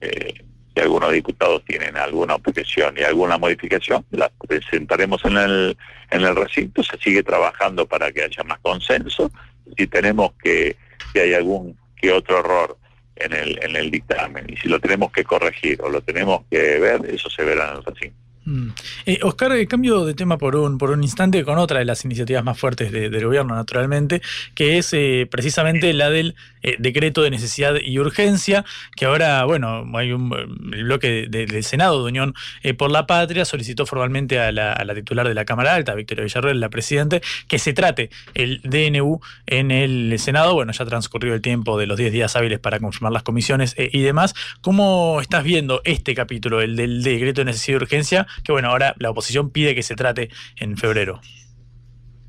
eh, si algunos diputados tienen alguna objeción y alguna modificación, la presentaremos en el, en el recinto, se sigue trabajando para que haya más consenso. Si tenemos que, si hay algún que otro error en el, en el dictamen y si lo tenemos que corregir o lo tenemos que ver, eso se verá en el recinto. Mm. Eh, Oscar, eh, cambio de tema por un, por un instante con otra de las iniciativas más fuertes de- del gobierno, naturalmente, que es eh, precisamente la del eh, decreto de necesidad y urgencia, que ahora, bueno, hay un bloque de- del Senado de Unión eh, por la Patria solicitó formalmente a la, titular de la Cámara Alta, Victoria Villarreal, la presidente, que se trate el DNU en el Senado. Bueno, ya transcurrió el tiempo de los 10 días hábiles para confirmar las comisiones eh, y demás. ¿Cómo estás viendo este capítulo, el del decreto de necesidad y urgencia? Que bueno, ahora la oposición pide que se trate en febrero.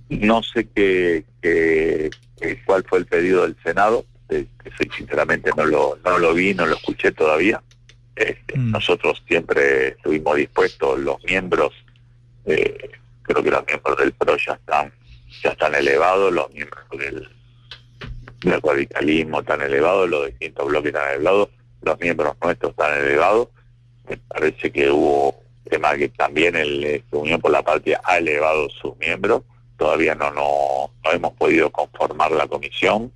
No sé qué- cuál fue el pedido del Senado, eh, que soy sinceramente no lo, no lo vi, no lo escuché todavía. Este, Nosotros siempre estuvimos dispuestos, los miembros, eh, creo que los miembros del PRO ya están, ya están elevados, los miembros del, del radicalismo están elevados, los distintos bloques están elevados, los miembros nuestros están elevados. Me parece que hubo tema que también el eh, Unión por la Patria ha elevado sus miembros todavía no, no, no hemos podido conformar la comisión.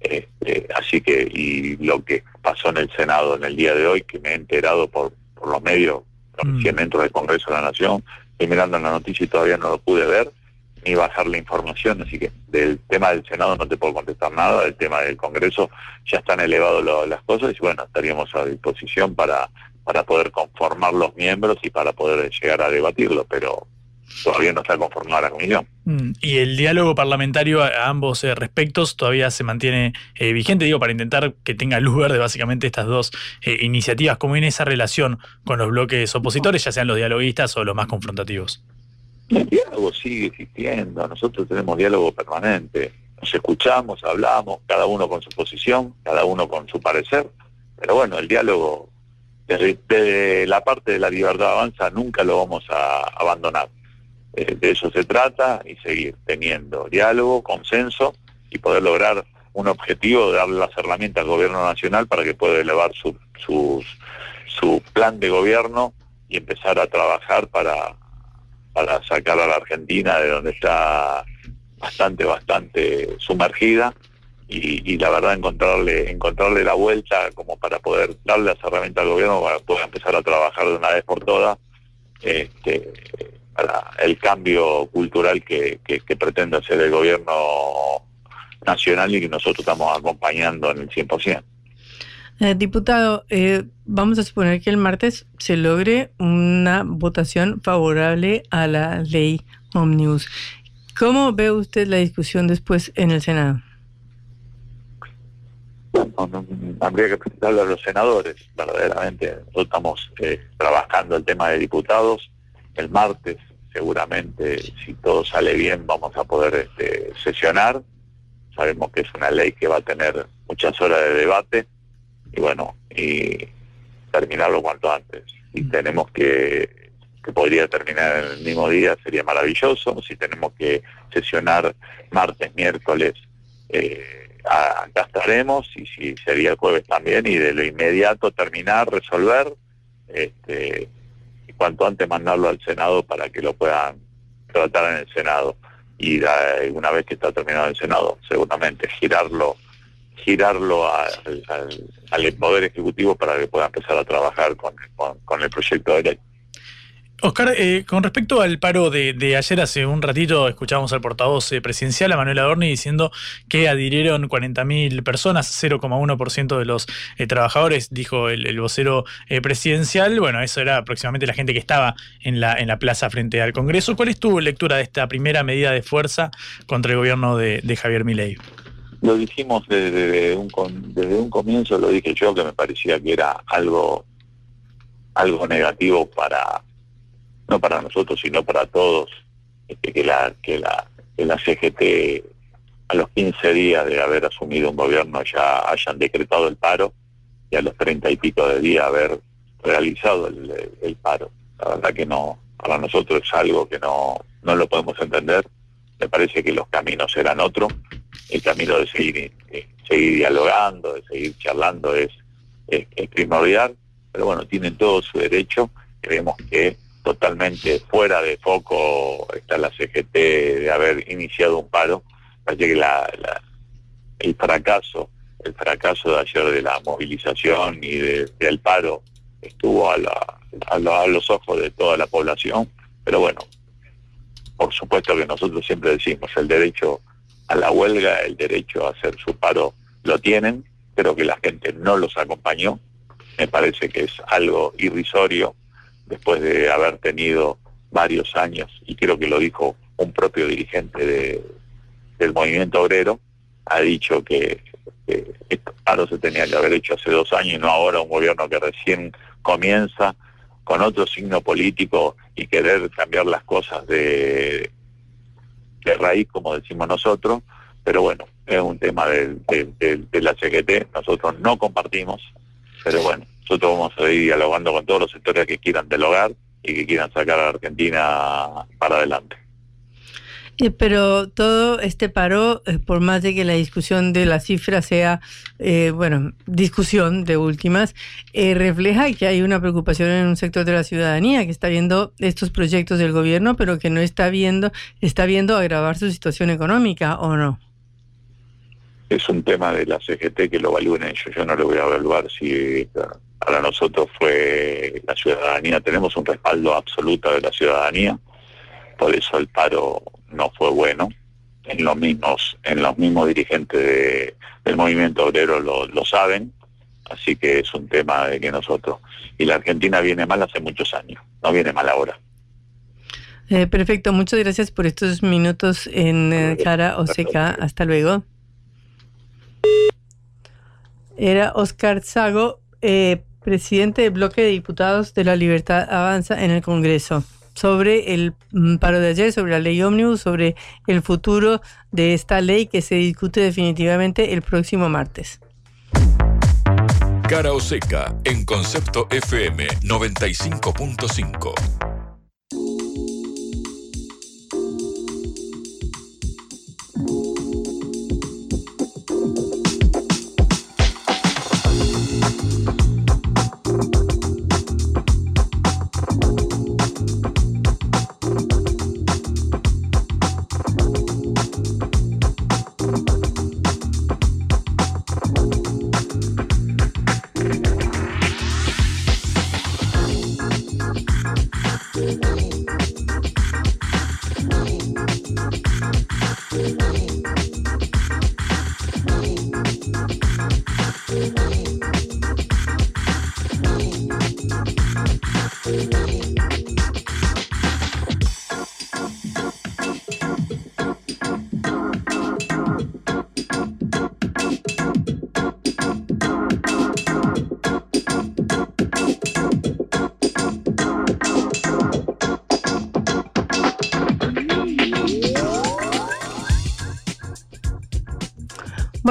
Este, así que, y lo que pasó en el Senado en el día de hoy, que me he enterado por, por los medios, recién dentro del Congreso de la Nación, estoy mirando en la noticia y todavía no lo pude ver, ni bajar la información, así que del tema del Senado no te puedo contestar nada, del tema del Congreso ya están elevadas las cosas y bueno, estaríamos a disposición para, para poder conformar los miembros y para poder llegar a debatirlo, pero todavía no está conformada la comisión. Mm, Y el diálogo parlamentario a ambos eh, respectos todavía se mantiene eh, vigente, digo, para intentar que tenga luz verde básicamente estas dos eh, iniciativas. ¿Cómo viene esa relación con los bloques opositores, ya sean los dialoguistas o los más confrontativos? El diálogo sigue existiendo, nosotros tenemos diálogo permanente, nos escuchamos, hablamos, cada uno con su posición, cada uno con su parecer, pero bueno, el diálogo desde, desde la parte de la libertad avanza nunca lo vamos a abandonar. Eh, de eso se trata y seguir teniendo diálogo, consenso y poder lograr un objetivo de darle las herramientas al gobierno nacional para que pueda elevar su, sus- su plan de gobierno y empezar a trabajar para, para sacar a la Argentina de donde está bastante, bastante sumergida y, la verdad encontrarle, encontrarle la vuelta como para poder darle las herramientas al gobierno para poder empezar a trabajar de una vez por todas este, para el cambio cultural que, pretende hacer el gobierno nacional y que nosotros estamos acompañando en el 100%. Eh, diputado, eh, vamos a suponer que el martes se logre una votación favorable a la ley Omnibus. ¿Cómo ve usted la discusión después en el Senado? habría que presentarlo a los senadores, verdaderamente. Nosotros estamos eh, trabajando el tema de diputados. El martes, seguramente, si todo sale bien, vamos a poder este, sesionar. Sabemos que es una ley que va a tener muchas horas de debate y bueno, y terminarlo cuanto antes. Si mm. tenemos que, que podría terminar el mismo día, sería maravilloso. Si tenemos que sesionar martes, miércoles, eh, acá estaremos y si sería el jueves también y de lo inmediato terminar, resolver este, cuanto antes mandarlo al Senado para que lo puedan tratar en el Senado y una vez que está terminado el Senado, seguramente girarlo girarlo al, Poder Ejecutivo para que pueda empezar a trabajar con, con el proyecto de ley. Oscar, eh, con respecto al paro de, ayer, hace un ratito escuchamos al portavoz eh, presidencial, a Manuel Adorni, diciendo que adhirieron 40.000 personas, 0,1% de los eh, trabajadores, dijo el, vocero presidencial. Bueno, eso era aproximadamente la gente que estaba en la, en la plaza frente al Congreso. ¿Cuál es tu lectura de esta primera medida de fuerza contra el gobierno de, Javier Milei? Lo dijimos desde un, desde un comienzo, lo dije yo, que me parecía que era algo, algo negativo para no para nosotros, sino para todos, este, que, la, que, la, la CGT a los 15 días de haber asumido un gobierno ya hayan decretado el paro y a los 30 y pico de días haber realizado el, paro. La verdad que no, para nosotros es algo que no, no lo podemos entender. Me parece que los caminos eran otros. El camino de seguir, eh, seguir dialogando, de seguir charlando es, es, es primordial. Pero bueno, tienen todo su derecho. Creemos que totalmente fuera de foco está la CGT de haber iniciado un paro. Parece que la, el fracaso, el fracaso de ayer de la movilización y del paro estuvo a, a, los ojos de toda la población, pero bueno, por supuesto que nosotros siempre decimos el derecho a la huelga, el derecho a hacer su paro lo tienen, pero que la gente no los acompañó, me parece que es algo irrisorio después de haber tenido varios años, y creo que lo dijo un propio dirigente del movimiento obrero, ha dicho que, esto paro se tenía que haber hecho hace dos años y no ahora un gobierno que recién comienza con otro signo político y querer cambiar las cosas de, de raíz, como decimos nosotros, pero bueno, es un tema de, de la CGT, nosotros no compartimos, pero bueno, nosotros vamos a ir dialogando con todos los sectores que quieran dialogar y que quieran sacar a Argentina para adelante. pero todo este paro, eh, por más de que la discusión de la cifra sea, eh, bueno, discusión de últimas, eh, refleja que hay una preocupación en un sector de la ciudadanía que está viendo estos proyectos del gobierno, pero que no está viendo, está viendo agravar su situación económica, ¿o no? Es un tema de la CGT que lo evalúen ellos. Yo no lo voy a evaluar si para nosotros fue la ciudadanía, tenemos un respaldo absoluto de la ciudadanía, por eso el paro no fue bueno. En los mismos, en los mismos dirigentes del movimiento obrero lo, saben, así que es un tema de que nosotros. Y la Argentina viene mal hace muchos años, no viene mal ahora. Eh, perfecto, muchas gracias por estos minutos en eh, Cara Oseca. Hasta luego. Era Oscar Zago, eh, presidente del bloque de diputados de la Libertad Avanza en el Congreso, sobre el mm, paro de ayer, sobre la ley ómnibus, sobre el futuro de esta ley que se discute definitivamente el próximo martes. Cara o seca en concepto FM 95.5.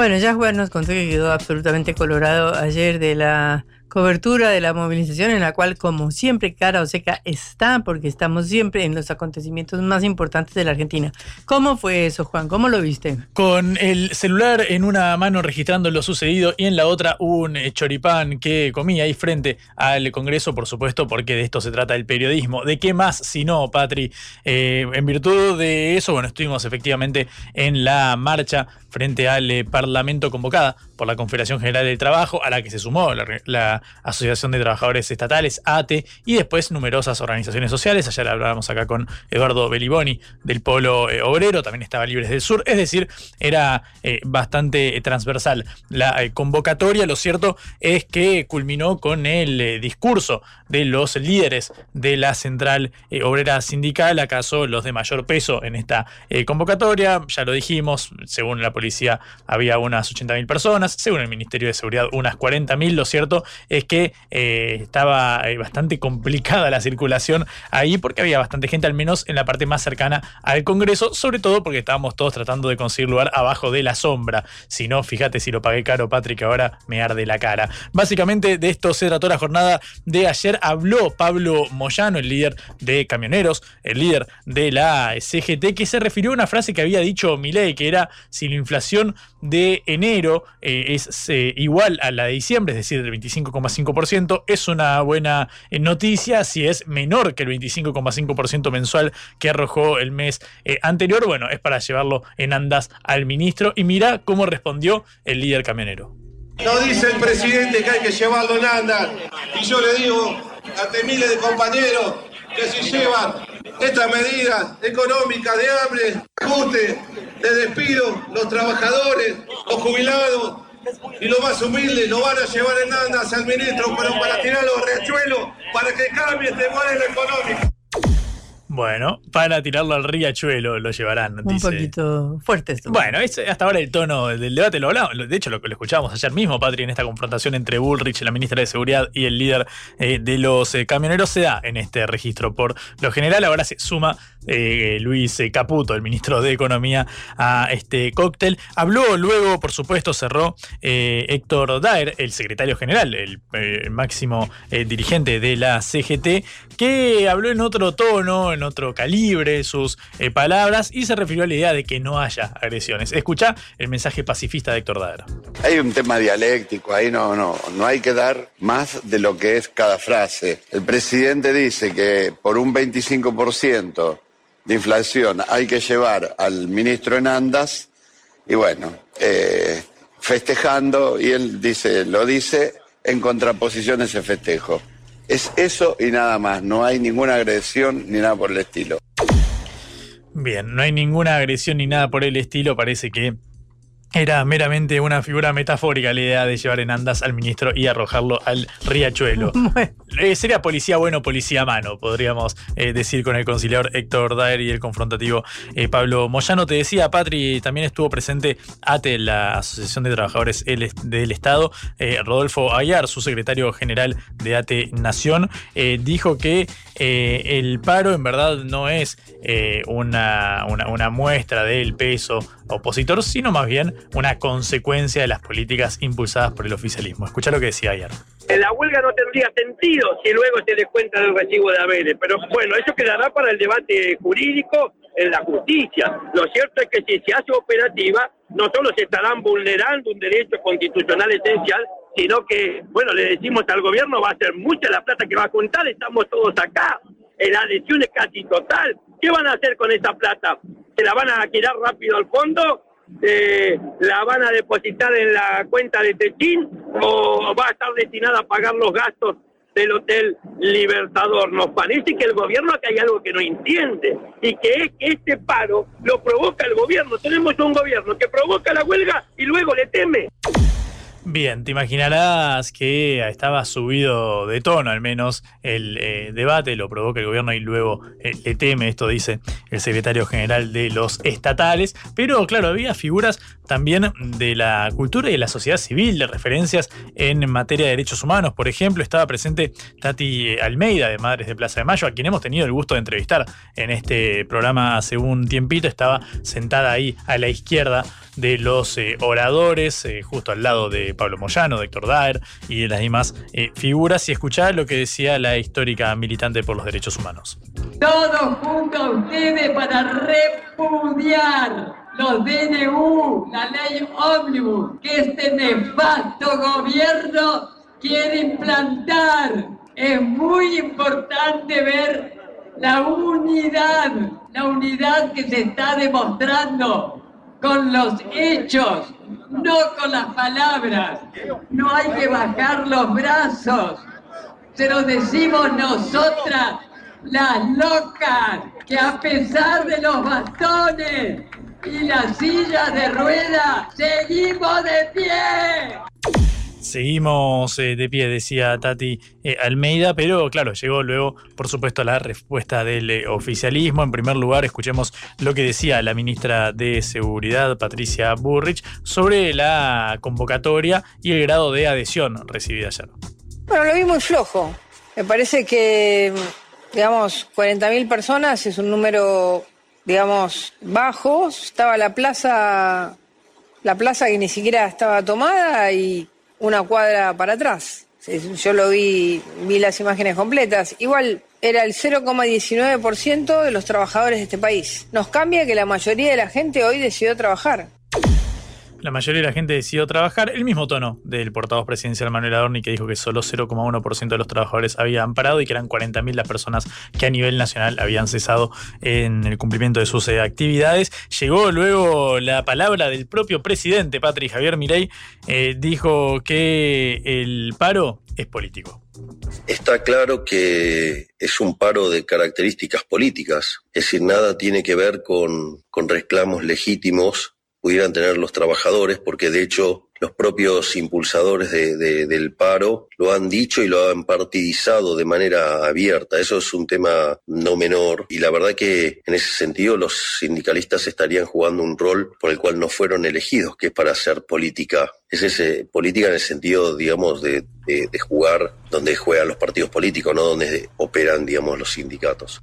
Bueno, ya Juan nos contó que quedó absolutamente colorado ayer de la cobertura de la movilización en la cual, como siempre, cara o seca está, porque estamos siempre en los acontecimientos más importantes de la Argentina. ¿Cómo fue eso, Juan? ¿Cómo lo viste? Con el celular en una mano registrando lo sucedido y en la otra un eh, choripán que comía ahí frente al Congreso, por supuesto, porque de esto se trata el periodismo. ¿De qué más si no, Patri? Eh, en virtud de eso, bueno, estuvimos efectivamente en la marcha frente al eh, Parlamento convocada por la Confederación General del Trabajo, a la que se sumó la, Asociación de Trabajadores Estatales, ATE, y después numerosas organizaciones sociales. Ayer hablábamos acá con Eduardo Beliboni del Polo eh, Obrero, también estaba Libres del Sur, es decir, era eh, bastante transversal la convocatoria. Lo cierto es que culminó con el discurso de los líderes de la Central Obrera Sindical, acaso los de mayor peso en esta convocatoria. Ya lo dijimos, según la policía había unas 80.000 personas, según el Ministerio de Seguridad unas 40.000. Lo cierto que eh, estaba eh, bastante [LAUGHS] complicada la circulación ahí porque había bastante gente, al menos en la parte más cercana al Congreso, sobre todo porque estábamos todos tratando de conseguir lugar abajo de la sombra. Si no, fíjate si lo pagué caro, Patrick, ahora me arde la cara. Básicamente de esto se trató la jornada de ayer. Habló Pablo Moyano, el líder de camioneros, el líder de la CGT, que se refirió a una frase que había dicho Milei, que era si lo inflación de enero eh, es eh, igual a la de diciembre, es decir, del 25,5%, es una buena eh, noticia. Si es menor que el 25,5% mensual que arrojó el mes anterior, bueno, es para llevarlo en andas al ministro. Y mira cómo respondió el líder camionero. No dice el presidente que hay que llevarlo en andas. Y yo le digo a miles de compañeros que si llevan estas medidas económicas de hambre, ajuste, de despido, los trabajadores, los jubilados y los más humildes lo van a llevar en andas al ministro, pero para tirar los riachuelos, para que cambie este modelo económico. Bueno, para tirarlo al riachuelo lo llevarán. Un poquito fuerte esto. Bueno, es hasta ahora el tono del debate lo hablamos. De hecho, lo lo escuchábamos ayer mismo, Patri, en esta confrontación entre Bullrich, la ministra de Seguridad, y el líder eh, de los eh, camioneros, se da en este registro. Por lo general, ahora se suma eh, Luis Caputo, el ministro de Economía, a este cóctel. Habló luego, por supuesto, cerró Héctor Daer, el secretario general, el, máximo dirigente de la CGT, que habló en otro tono, en otro calibre sus eh, palabras y se refirió a la idea de que no haya agresiones. Escucha el mensaje pacifista de Héctor. Hay un tema dialéctico, ahí no, no, no hay que dar más de lo que es cada frase. El presidente dice que por un 25% de inflación hay que llevar al ministro en andas y bueno, eh, festejando y él dice, lo dice en contraposición a ese festejo. Es eso y nada más, no hay ninguna agresión ni nada por el estilo. Bien, no hay ninguna agresión ni nada por el estilo, parece que era meramente una figura metafórica la idea de llevar en andas al ministro y arrojarlo al riachuelo. [LAUGHS] Eh, sería policía bueno, policía mano, podríamos eh, decir con el conciliador Héctor Daer y el confrontativo eh, Pablo Moyano. Te decía, Patri, también estuvo presente ATE, la Asociación de Trabajadores del Estado. Rodolfo Ayar, su secretario general de ATE Nación, dijo que el paro en verdad no es una, una, una muestra del peso opositor, sino más bien una consecuencia de las políticas impulsadas por el oficialismo. Escucha lo que decía ayer. La huelga no tendría sentido si luego se descuenta el recibo de haberes, pero bueno, eso quedará para el debate jurídico en la justicia. Lo cierto es que si se hace operativa, no solo se estarán vulnerando un derecho constitucional esencial, sino que, bueno, le decimos al gobierno, va a ser mucha la plata que va a contar, estamos todos acá, la adhesión es casi total. ¿Qué van a hacer con esa plata? ¿Se la van a tirar rápido al fondo? Eh, la van a depositar en la cuenta de Techín o va a estar destinada a pagar los gastos del Hotel Libertador. Nos parece que el gobierno acá hay algo que no entiende y que es que este paro lo provoca el gobierno. Tenemos un gobierno que provoca la huelga y luego le teme. Bien, te imaginarás que estaba subido de tono al menos el eh, debate, lo provoca el gobierno y luego eh, le teme, esto dice el secretario general de los estatales, pero claro, había figuras también de la cultura y de la sociedad civil, de referencias en materia de derechos humanos. Por ejemplo, estaba presente Tati Almeida de Madres de Plaza de Mayo, a quien hemos tenido el gusto de entrevistar en este programa hace un tiempito. Estaba sentada ahí a la izquierda de los eh, oradores, eh, justo al lado de Pablo Moyano, de Héctor Daer y de las demás eh, figuras, y escuchar lo que decía la histórica militante por los derechos humanos. Todos juntos ustedes para repudiar los DNU, la ley ómnibus, que este nefasto gobierno quiere implantar. Es muy importante ver la unidad, la unidad que se está demostrando con los hechos, no con las palabras. No hay que bajar los brazos. Se lo decimos nosotras, las locas, que a pesar de los bastones y las sillas de rueda, seguimos de pie. Seguimos eh, de pie, decía Tati eh, Almeida, pero claro, llegó luego, por supuesto, la respuesta del eh, oficialismo. En primer lugar, escuchemos lo que decía la ministra de Seguridad, Patricia Burrich, sobre la convocatoria y el grado de adhesión recibida ayer. Bueno, lo vi muy flojo. Me parece que, digamos, 40.000 personas es un número, digamos, bajo. Estaba la plaza, la plaza que ni siquiera estaba tomada y una cuadra para atrás. Yo lo vi, vi las imágenes completas. Igual era el 0,19% de los trabajadores de este país. Nos cambia que la mayoría de la gente hoy decidió trabajar la mayoría de la gente decidió trabajar. El mismo tono del portavoz presidencial Manuel Adorni, que dijo que solo 0,1% de los trabajadores habían parado y que eran 40.000 las personas que a nivel nacional habían cesado en el cumplimiento de sus eh, actividades. Llegó luego la palabra del propio presidente, Patrick Javier Mirey, eh, dijo que el paro es político. Está claro que es un paro de características políticas, es decir, nada tiene que ver con reclamos legítimos pudieran tener los trabajadores, porque de hecho los propios impulsadores del paro lo han dicho y lo han partidizado de manera abierta. Eso es un tema no menor y la verdad que en ese sentido los sindicalistas estarían jugando un rol por el cual no fueron elegidos, que es para hacer política. Es ese, política en el sentido, digamos, de, de jugar donde juegan los partidos políticos, no donde operan, digamos, los sindicatos.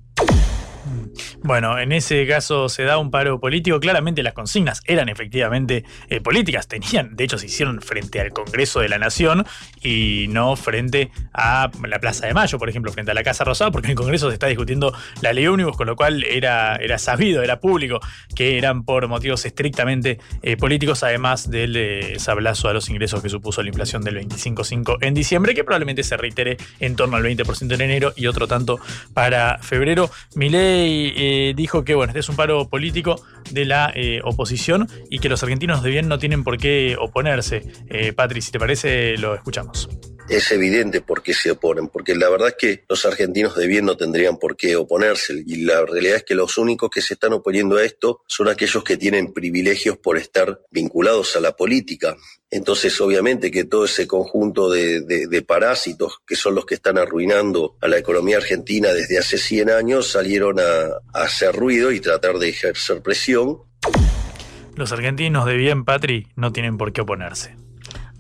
Bueno, en ese caso se da un paro político. Claramente las consignas eran efectivamente eh, políticas. Tenían, de hecho, se hicieron frente al Congreso de la Nación y no frente a la Plaza de Mayo, por ejemplo, frente a la Casa Rosada, porque en el Congreso se está discutiendo la ley ómnibus, con lo cual era, era sabido, era público, que eran por motivos estrictamente eh, políticos, además del eh, sablazo a los ingresos que supuso la inflación del 25.5 en diciembre, que probablemente se reitere en torno al 20% en enero y otro tanto para febrero. Milei eh, dijo que bueno, este es un paro político de la eh, oposición y que los argentinos de bien no tienen por qué oponerse. Eh, Patri, si te parece, lo escuchamos es evidente por qué se oponen, porque la verdad es que los argentinos de bien no tendrían por qué oponerse y la realidad es que los únicos que se están oponiendo a esto son aquellos que tienen privilegios por estar vinculados a la política. Entonces, obviamente que todo ese conjunto de, parásitos que son los que están arruinando a la economía argentina desde hace 100 años salieron a, a hacer ruido y tratar de ejercer presión. Los argentinos de bien, Patri, no tienen por qué oponerse.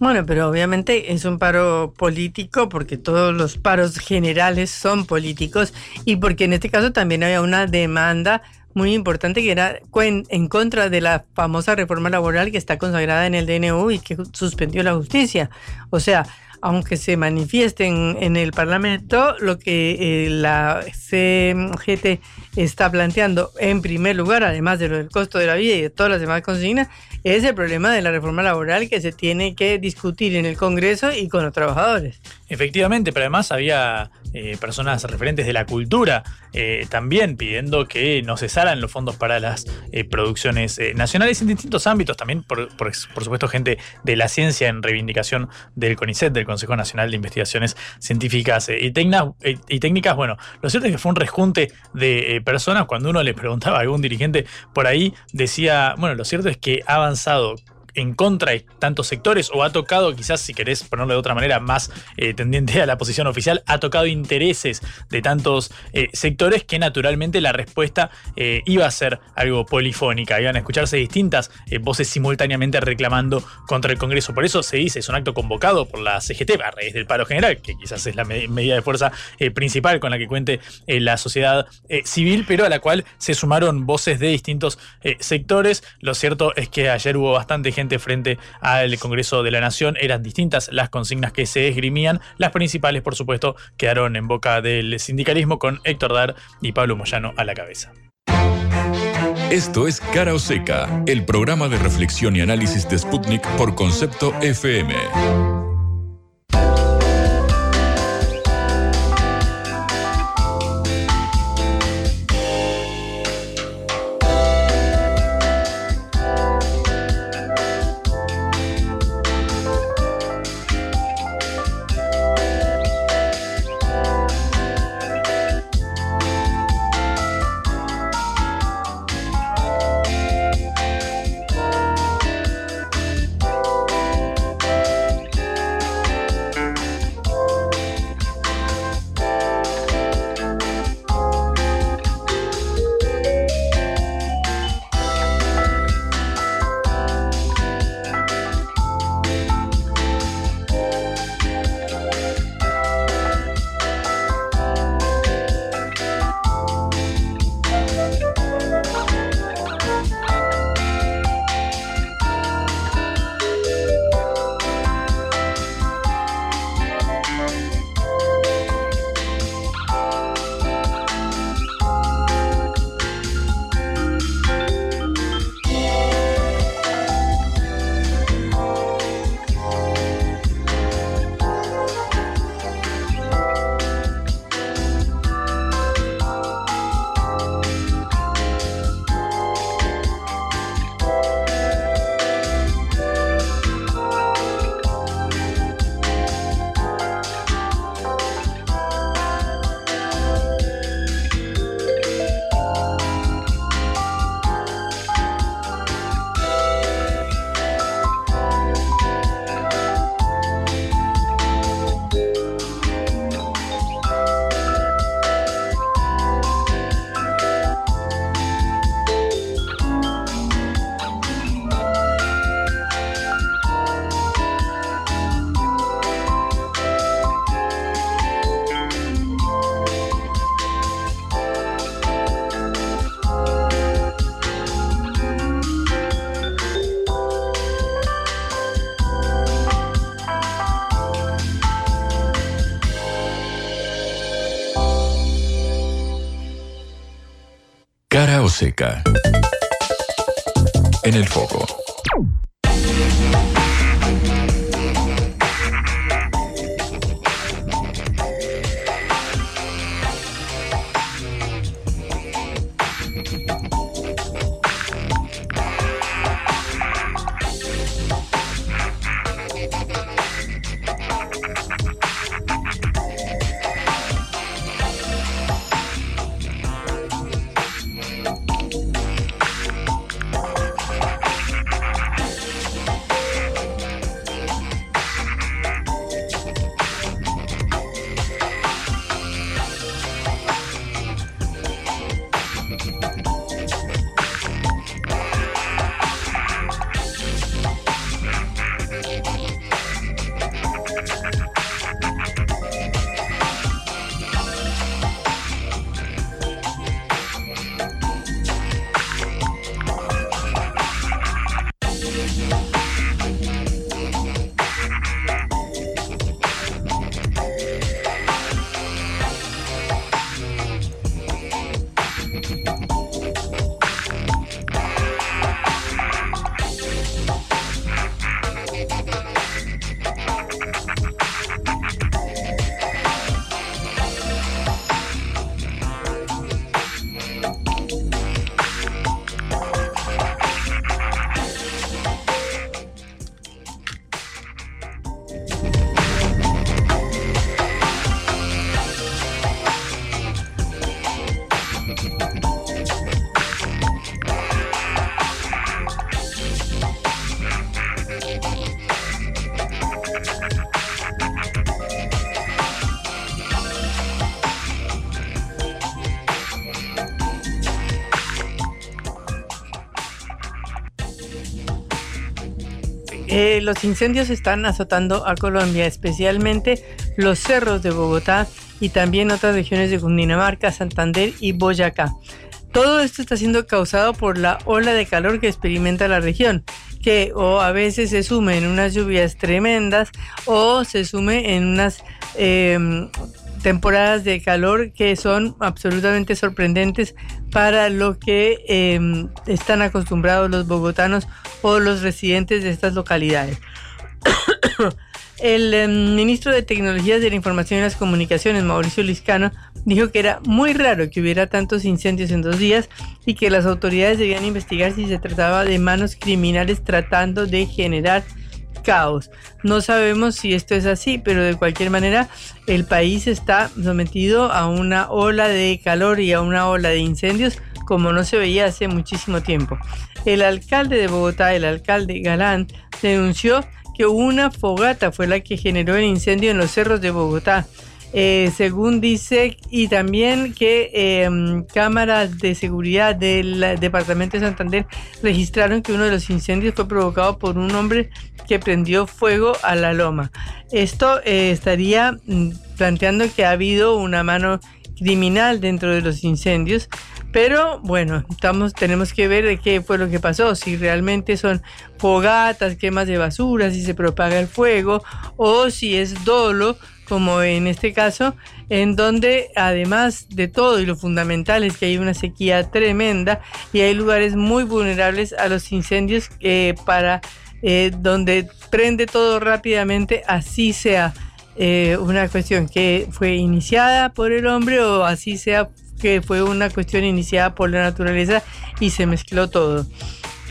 Bueno, pero obviamente es un paro político porque todos los paros generales son políticos y porque en este caso también había una demanda muy importante que era en contra de la famosa reforma laboral que está consagrada en el DNU y que suspendió la justicia. O sea, aunque se manifiesten en el Parlamento, lo que eh, la CGT está planteando en primer lugar, además del costo de la vida y de todas las demás consignas, es el problema de la reforma laboral que se tiene que discutir en el Congreso y con los trabajadores. Efectivamente, pero además había eh, personas referentes de la cultura eh, también pidiendo que no cesaran los fondos para las eh, producciones nacionales en distintos ámbitos, también por, supuesto gente de la ciencia en reivindicación del CONICET, del Consejo Nacional de Investigaciones Científicas y, y técnicas. Bueno, lo cierto es que fue un rejunte de personas cuando uno le preguntaba a algún dirigente por ahí, decía, bueno, lo cierto es que ha avanzado en contra de tantos sectores o ha tocado, quizás si querés ponerlo de otra manera, más eh, tendiente a la posición oficial, ha tocado intereses de tantos eh, sectores que naturalmente la respuesta eh, iba a ser algo polifónica, iban a escucharse distintas voces simultáneamente reclamando contra el Congreso. Por eso se dice, es un acto convocado por la CGT a raíz del paro general, que quizás es la medida de fuerza principal con la que cuente la sociedad civil, pero a la cual se sumaron voces de distintos sectores. Lo cierto es que ayer hubo bastante gente frente al Congreso de la Nación. Eran distintas las consignas que se esgrimían. Las principales, por supuesto, quedaron en boca del sindicalismo con Héctor Dar y Pablo Moyano a la cabeza. Esto es Cara o Seca, el programa de reflexión y análisis de Sputnik por concepto FM. Seca. En el foco. Los incendios están azotando a Colombia, especialmente los cerros de Bogotá y también otras regiones de Cundinamarca, Santander y Boyacá. Todo esto está siendo causado por la ola de calor que experimenta la región, que o a veces se sume en unas lluvias tremendas o se sume en unas em, temporadas de calor que son absolutamente sorprendentes para lo que em, están acostumbrados los bogotanos o los residentes de estas localidades. [COUGHS] El em, ministro de Tecnologías de la Información y las Comunicaciones, Mauricio Liscano, dijo que era muy raro que hubiera tantos incendios en dos días y que las autoridades debían investigar si se trataba de manos criminales tratando de generar caos. No sabemos si esto es así, pero de cualquier manera el país está sometido a una ola de calor y a una ola de incendios como no se veía hace muchísimo tiempo. El alcalde de Bogotá, el alcalde Galán, denunció que una fogata fue la que generó el incendio en los cerros de Bogotá. Eh, según dice, y también que em, cámaras de seguridad del Departamento de Santander registraron que uno de los incendios fue provocado por un hombre que prendió fuego a la loma. Esto eh, estaría mm, planteando que ha habido una mano criminal dentro de los incendios. Pero bueno, estamos, tenemos que ver qué fue lo que pasó, si realmente son fogatas, quemas de basura, si se propaga el fuego o si es dolo como en este caso, en donde además de todo y lo fundamental es que hay una sequía tremenda y hay lugares muy vulnerables a los incendios eh, para eh, donde prende todo rápidamente, así sea eh, una cuestión que fue iniciada por el hombre o así sea que fue una cuestión iniciada por la naturaleza y se mezcló todo.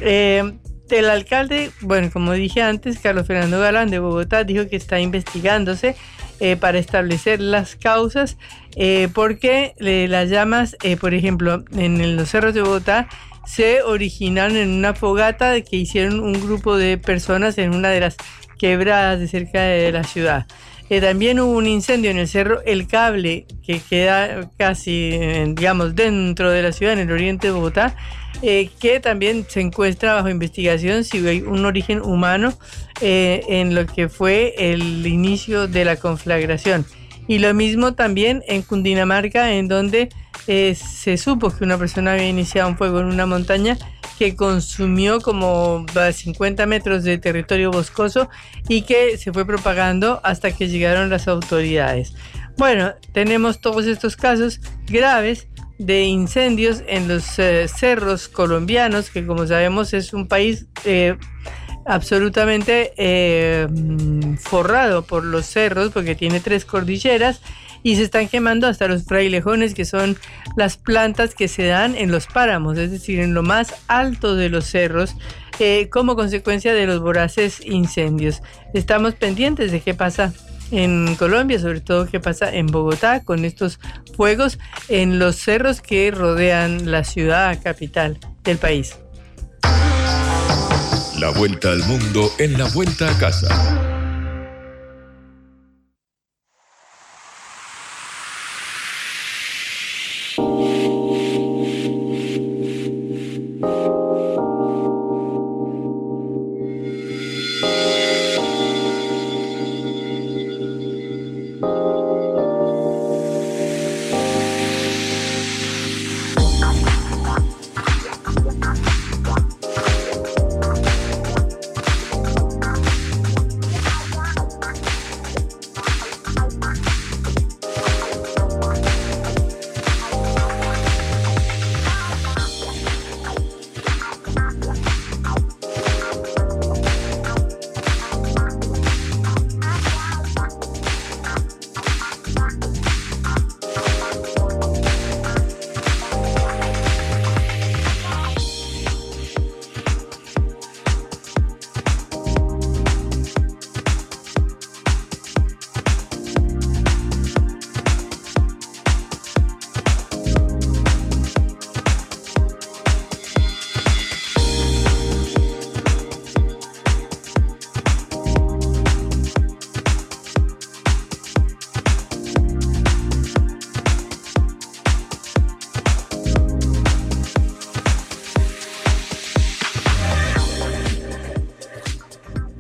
el alcalde, bueno, como dije antes, Carlos Fernando Galán de Bogotá dijo que está investigándose eh, para establecer las causas, eh, porque eh, las llamas, por ejemplo, en los cerros de Bogotá, se originaron en una fogata que hicieron un grupo de personas en una de las quebradas de cerca de la ciudad. También hubo un incendio en el cerro El Cable, que queda casi, digamos, dentro de la ciudad, en el oriente de Bogotá, eh, que también se encuentra bajo investigación si hay un origen humano eh, en lo que fue el inicio de la conflagración. Y lo mismo también en Cundinamarca, en donde eh, se supo que una persona había iniciado un fuego en una montaña que consumió como 50 metros de territorio boscoso y que se fue propagando hasta que llegaron las autoridades. Bueno, tenemos todos estos casos graves de incendios en los eh, cerros colombianos, que como sabemos es un país eh, absolutamente eh, forrado por los cerros, porque tiene tres cordilleras, y se están quemando hasta los frailejones, que son las plantas que se dan en los páramos, es decir, en lo más alto de los cerros, como consecuencia de los voraces incendios. Estamos pendientes de qué pasa en Colombia, sobre todo qué pasa en Bogotá con estos fuegos en los cerros que rodean la ciudad capital del país. La vuelta al mundo en la vuelta a casa.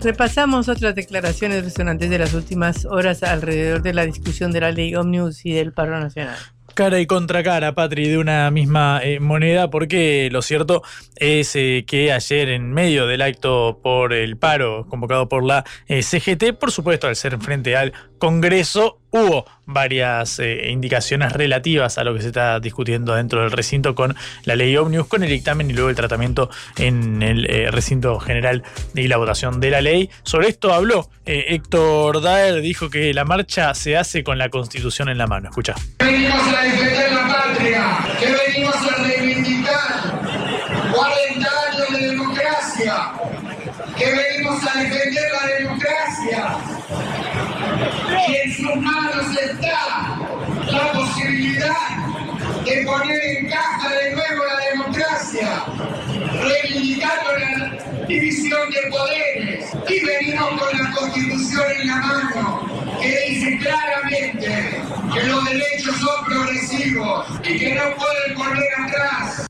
Repasamos otras declaraciones resonantes de las últimas horas alrededor de la discusión de la ley Omnibus y del paro nacional. Cara y contra cara, Patri, de una misma eh, moneda, porque lo cierto es eh, que ayer, en medio del acto por el paro convocado por la eh, CGT, por supuesto, al ser frente al Congreso, hubo varias indicaciones relativas a lo que se está discutiendo dentro del recinto con la ley Omnibus, con el dictamen y luego el tratamiento en el recinto general y la votación de la ley. Sobre esto habló Héctor Daer, dijo que la marcha se hace con la Constitución en la mano. Escucha Y en sus manos está la posibilidad de poner en caja de nuevo la democracia, reivindicando la división de poderes y venimos con la constitución en la mano, que dice claramente que los derechos son progresivos y que no pueden volver atrás.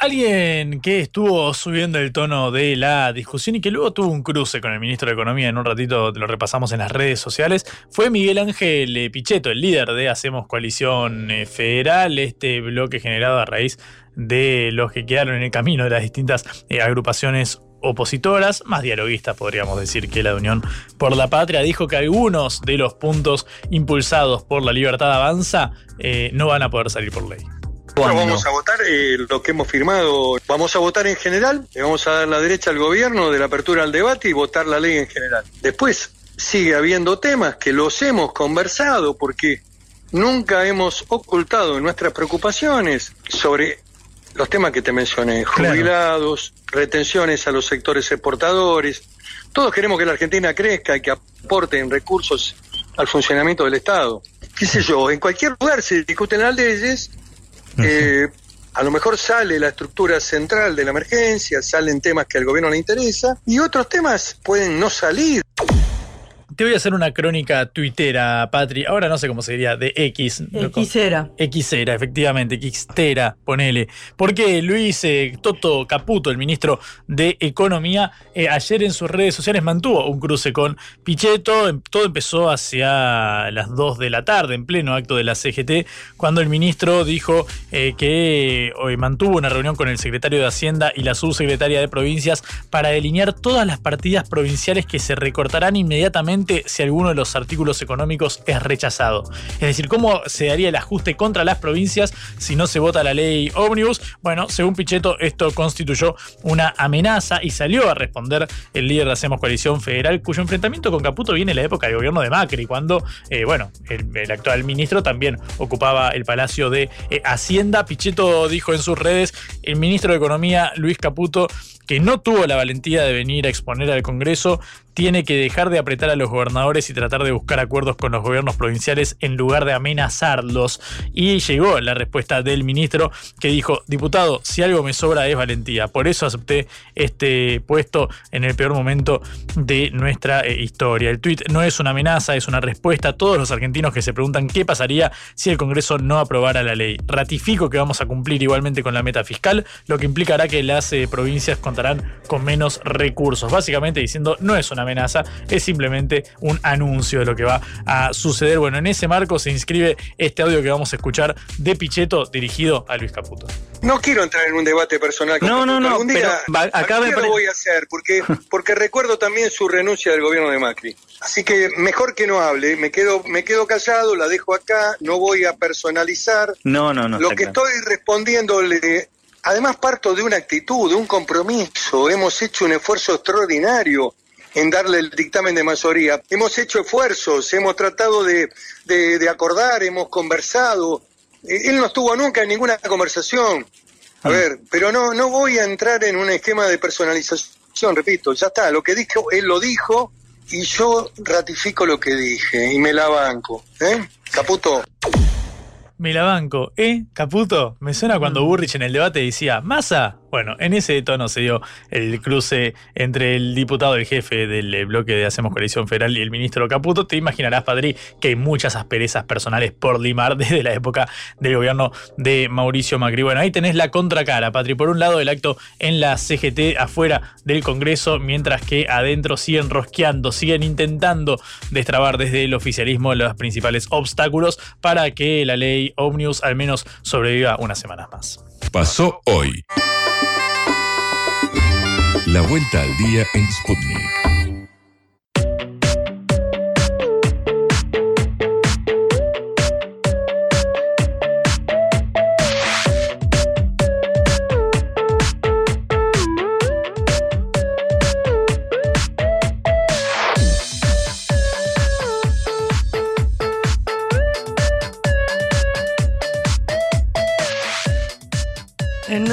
Alguien que estuvo subiendo el tono de la discusión y que luego tuvo un cruce con el ministro de Economía, en un ratito lo repasamos en las redes sociales, fue Miguel Ángel Pichetto, el líder de Hacemos Coalición eh, Federal, este bloque generado a raíz de los que quedaron en el camino de las distintas eh, agrupaciones opositoras, más dialoguistas podríamos decir que la de Unión por la Patria, dijo que algunos de los puntos impulsados por la libertad avanza eh, no van a poder salir por ley. Vamos a votar eh, lo que hemos firmado. Vamos a votar en general, le vamos a dar la derecha al gobierno de la apertura al debate y votar la ley en general. Después sigue habiendo temas que los hemos conversado porque nunca hemos ocultado nuestras preocupaciones sobre los temas que te mencioné, jubilados, retenciones a los sectores exportadores. Todos queremos que la Argentina crezca y que aporten recursos al funcionamiento del Estado. ¿Qué sé yo? En cualquier lugar se discuten las leyes. Eh, a lo mejor sale la estructura central de la emergencia, salen temas que al gobierno le interesa y otros temas pueden no salir. Te voy a hacer una crónica tuitera, Patri. Ahora no sé cómo se diría, de X. Xera. Xera, efectivamente, Xtera, ponele. Porque Luis eh, Toto Caputo, el ministro de Economía, eh, ayer en sus redes sociales mantuvo un cruce con Pichetto. Em, todo empezó hacia las 2 de la tarde, en pleno acto de la CGT, cuando el ministro dijo eh, que hoy mantuvo una reunión con el secretario de Hacienda y la subsecretaria de Provincias para delinear todas las partidas provinciales que se recortarán inmediatamente si alguno de los artículos económicos es rechazado. Es decir, ¿cómo se daría el ajuste contra las provincias si no se vota la ley Omnibus? Bueno, según Pichetto, esto constituyó una amenaza y salió a responder el líder de Hacemos Coalición Federal, cuyo enfrentamiento con Caputo viene en la época del gobierno de Macri, cuando, eh, bueno, el, actual ministro también ocupaba el Palacio de eh, Hacienda. Pichetto dijo en sus redes, el ministro de Economía, Luis Caputo, que no tuvo la valentía de venir a exponer al Congreso, tiene que dejar de apretar a los gobernadores y tratar de buscar acuerdos con los gobiernos provinciales en lugar de amenazarlos. Y llegó la respuesta del ministro que dijo, diputado, si algo me sobra es valentía. Por eso acepté este puesto en el peor momento de nuestra eh, historia. El tuit no es una amenaza, es una respuesta a todos los argentinos que se preguntan qué pasaría si el Congreso no aprobara la ley. Ratifico que vamos a cumplir igualmente con la meta fiscal, lo que implicará que las eh, provincias contarán con menos recursos. Básicamente diciendo, no es una amenaza, es simplemente un anuncio de lo que va a suceder. Bueno, en ese marco se inscribe este audio que vamos a escuchar de Pichetto dirigido a Luis Caputo. No quiero entrar en un debate personal. no, no, no, algún día, acá lo voy a hacer porque, [LAUGHS] porque recuerdo también su renuncia del gobierno de Macri. Así que mejor que no hable, me quedo, me quedo callado, la dejo acá, no voy a personalizar. No, no, no. Lo que estoy respondiéndole Además parto de una actitud, de un compromiso. Hemos hecho un esfuerzo extraordinario en darle el dictamen de mayoría. Hemos hecho esfuerzos, hemos tratado de, acordar, hemos conversado. Él no estuvo nunca en ninguna conversación. A ah. ver, pero no, no voy a entrar en un esquema de personalización, repito, ya está, lo que dijo, él lo dijo y yo ratifico lo que dije y me la banco. ¿eh? Caputo. Me la banco. ¿Eh? Caputo. Me suena cuando mm. Burrich en el debate decía, Massa, Bueno, en ese tono se dio el cruce entre el diputado, el jefe del eh, bloque de Hacemos Coalición Federal y el ministro Caputo. Te imaginarás, Padrí, que hay muchas asperezas personales por limar [LAUGHS] desde la época del gobierno de Mauricio Macri. Bueno, ahí tenés la contracara, Patri. Por un lado, el acto en la CGT afuera del Congreso, mientras que adentro siguen rosqueando, siguen intentando destrabar desde el oficialismo los principales obstáculos para que la ley Omnius al menos sobreviva unas semanas más. Pasó hoy. La vuelta al día en Sputnik.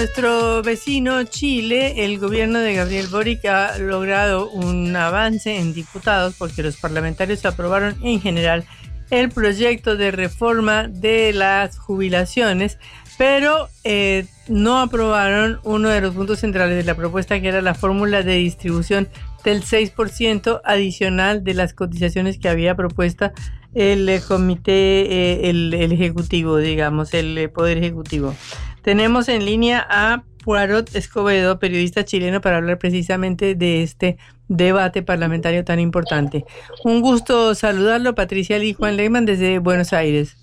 Nuestro vecino Chile, el gobierno de Gabriel Boric ha logrado un avance en diputados porque los parlamentarios aprobaron en general el proyecto de reforma de las jubilaciones, pero eh, no aprobaron uno de los puntos centrales de la propuesta, que era la fórmula de distribución del 6% adicional de las cotizaciones que había propuesta el eh, comité, eh, el, ejecutivo, digamos, el poder ejecutivo. Tenemos en línea a Poirot Escobedo, periodista chileno, para hablar precisamente de este debate parlamentario tan importante. Un gusto saludarlo, Patricia Lee Juan Lehmann, desde Buenos Aires.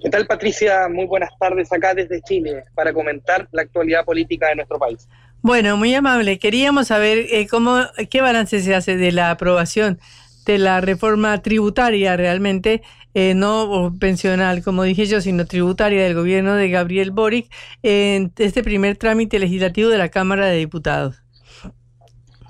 ¿Qué tal, Patricia? Muy buenas tardes acá desde Chile para comentar la actualidad política de nuestro país. Bueno, muy amable. Queríamos saber eh, cómo, qué balance se hace de la aprobación de la reforma tributaria realmente, eh, no pensional, como dije yo, sino tributaria del gobierno de Gabriel Boric en este primer trámite legislativo de la Cámara de Diputados.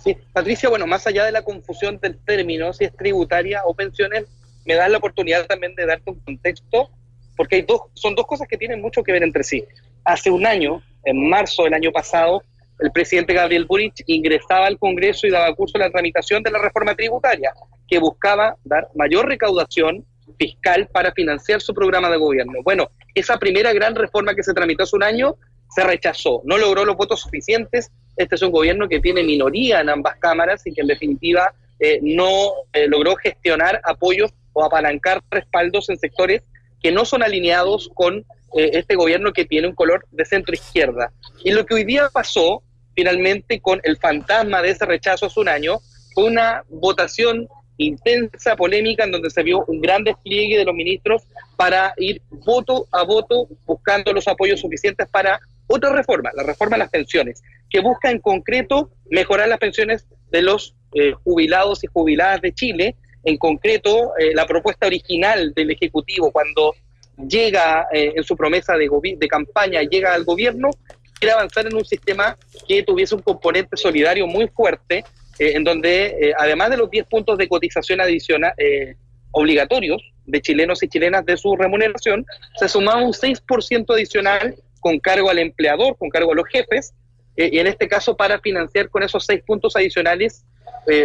Sí, Patricia, bueno, más allá de la confusión del término, si es tributaria o pensiones, me das la oportunidad también de darte un contexto, porque hay dos, son dos cosas que tienen mucho que ver entre sí. Hace un año, en marzo del año pasado, el presidente Gabriel Boric ingresaba al Congreso y daba curso a la tramitación de la reforma tributaria, que buscaba dar mayor recaudación fiscal para financiar su programa de gobierno. Bueno, esa primera gran reforma que se tramitó hace un año se rechazó, no logró los votos suficientes. Este es un gobierno que tiene minoría en ambas cámaras y que en definitiva eh, no eh, logró gestionar apoyos o apalancar respaldos en sectores que no son alineados con eh, este gobierno que tiene un color de centro izquierda. Y lo que hoy día pasó finalmente con el fantasma de ese rechazo hace un año fue una votación intensa, polémica, en donde se vio un gran despliegue de los ministros para ir voto a voto buscando los apoyos suficientes para otra reforma, la reforma de las pensiones, que busca en concreto mejorar las pensiones de los eh, jubilados y jubiladas de Chile, en concreto eh, la propuesta original del Ejecutivo cuando llega eh, en su promesa de, de campaña, llega al gobierno, quiere avanzar en un sistema que tuviese un componente solidario muy fuerte, eh, en donde, eh, además de los 10 puntos de cotización adicional eh, obligatorios de chilenos y chilenas de su remuneración, se sumaba un 6% adicional con cargo al empleador, con cargo a los jefes, y en este caso para financiar con esos 6 puntos adicionales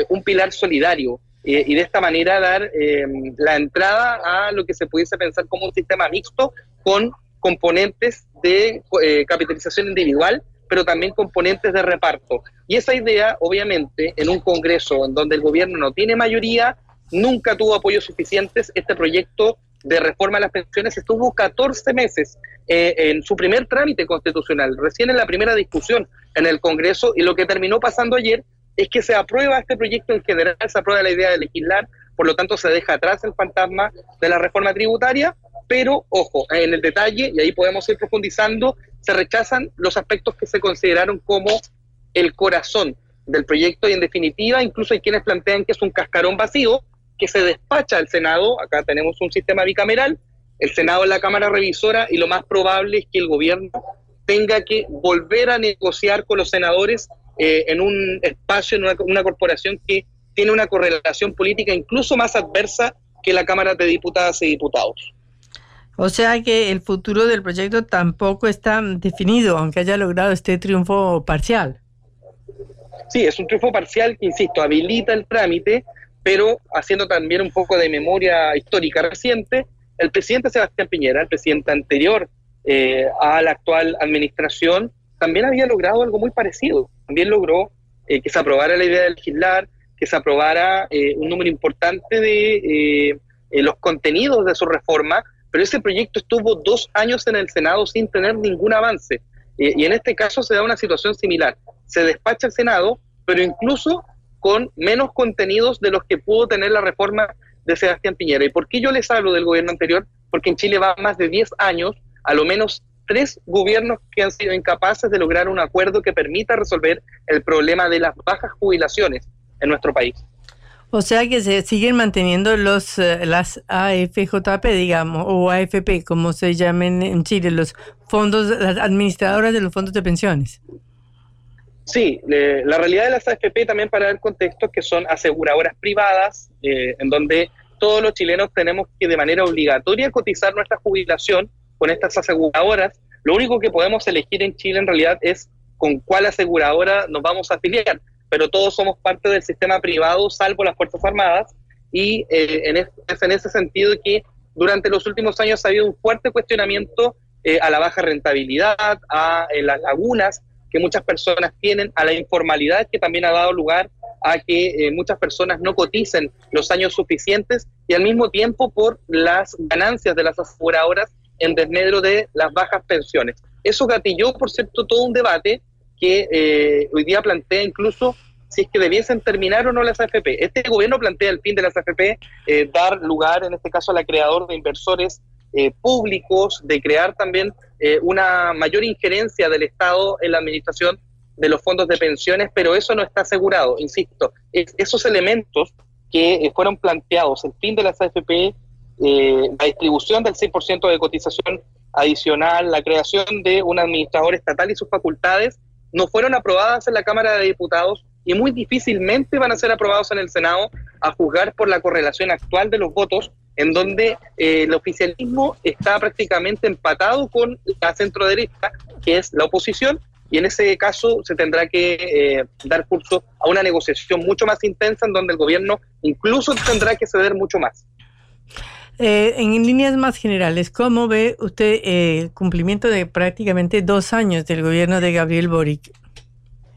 un pilar solidario, y de esta manera dar la entrada a lo que se pudiese pensar como un sistema mixto con componentes de capitalización individual pero también componentes de reparto. Y esa idea, obviamente, en un Congreso en donde el gobierno no tiene mayoría, nunca tuvo apoyos suficientes, este proyecto de reforma a las pensiones estuvo 14 meses eh, en su primer trámite constitucional, recién en la primera discusión en el Congreso, y lo que terminó pasando ayer es que se aprueba este proyecto en general, se aprueba la idea de legislar, por lo tanto se deja atrás el fantasma de la reforma tributaria, pero ojo, en el detalle, y ahí podemos ir profundizando, se rechazan los aspectos que se consideraron como el corazón del proyecto y en definitiva incluso hay quienes plantean que es un cascarón vacío que se despacha al Senado, acá tenemos un sistema bicameral, el Senado es la Cámara Revisora y lo más probable es que el gobierno tenga que volver a negociar con los senadores eh, en un espacio, en una, una corporación que tiene una correlación política incluso más adversa que la Cámara de Diputadas y Diputados. O sea que el futuro del proyecto tampoco está definido, aunque haya logrado este triunfo parcial. Sí, es un triunfo parcial que, insisto, habilita el trámite, pero haciendo también un poco de memoria histórica reciente, el presidente Sebastián Piñera, el presidente anterior eh, a la actual administración, también había logrado algo muy parecido. También logró eh, que se aprobara la idea de legislar, que se aprobara eh, un número importante de eh, los contenidos de su reforma, pero ese proyecto estuvo dos años en el Senado sin tener ningún avance. y en este caso se da una situación similar. Se despacha el Senado, pero incluso con menos contenidos de los que pudo tener la reforma de Sebastián Piñera. ¿Y por qué yo les hablo del gobierno anterior? Porque en Chile va más de 10 años, a lo menos tres gobiernos que han sido incapaces de lograr un acuerdo que permita resolver el problema de las bajas jubilaciones en nuestro país. O sea que se siguen manteniendo los eh, las AFJP, digamos, o AFP, como se llamen en Chile, los fondos, las administradoras de los fondos de pensiones. Sí, la realidad de las AFP también para el contexto que son aseguradoras privadas, eh, en donde todos los chilenos tenemos que de manera obligatoria cotizar nuestra jubilación con estas aseguradoras. Lo único que podemos elegir en Chile en realidad es con cuál aseguradora nos vamos a afiliar, pero todos somos parte del sistema privado, salvo las Fuerzas Armadas, y eh, en es, en ese sentido que durante los últimos años ha habido un fuerte cuestionamiento eh, a la baja rentabilidad, a las lagunas que muchas personas tienen, a la informalidad que también ha dado lugar a que eh, muchas personas no coticen los años suficientes y al mismo tiempo por las ganancias de las aseguradoras en desmedro de las bajas pensiones. Eso gatilló, por cierto, todo un debate que eh, hoy día plantea incluso si es que debiesen terminar o no las AFP. Este gobierno plantea el fin de las AFP, eh, dar lugar, en este caso, a la creador de inversores públicos, de crear también eh, una mayor injerencia del Estado en la administración de los fondos de pensiones, pero eso no está asegurado, insisto. esos elementos que eh, fueron planteados, el fin de las AFP, eh, la distribución del 6% de cotización adicional, la creación de un administrador estatal y sus facultades, no fueron aprobadas en la Cámara de Diputados y muy difícilmente van a ser aprobados en el Senado a juzgar por la correlación actual de los votos en donde eh, el oficialismo está prácticamente empatado con la centro derecha, que es la oposición, y en ese caso se tendrá que eh, dar curso a una negociación mucho más intensa en donde el gobierno incluso tendrá que ceder mucho más. Eh, en líneas más generales, ¿cómo ve usted el cumplimiento de prácticamente dos años del gobierno de Gabriel Boric?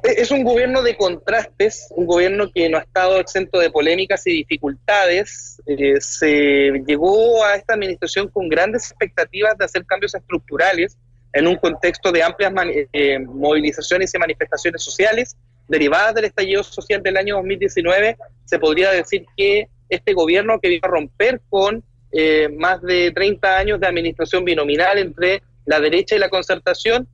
Es un gobierno de contrastes, un gobierno que no ha estado exento de polémicas y dificultades. Eh, se llegó a esta administración con grandes expectativas de hacer cambios estructurales en un contexto de amplias eh, movilizaciones y manifestaciones sociales derivadas del estallido social del año 2019. Se podría decir que este gobierno que vino a romper con eh, más de 30 años de administración binominal entre la derecha y la concertación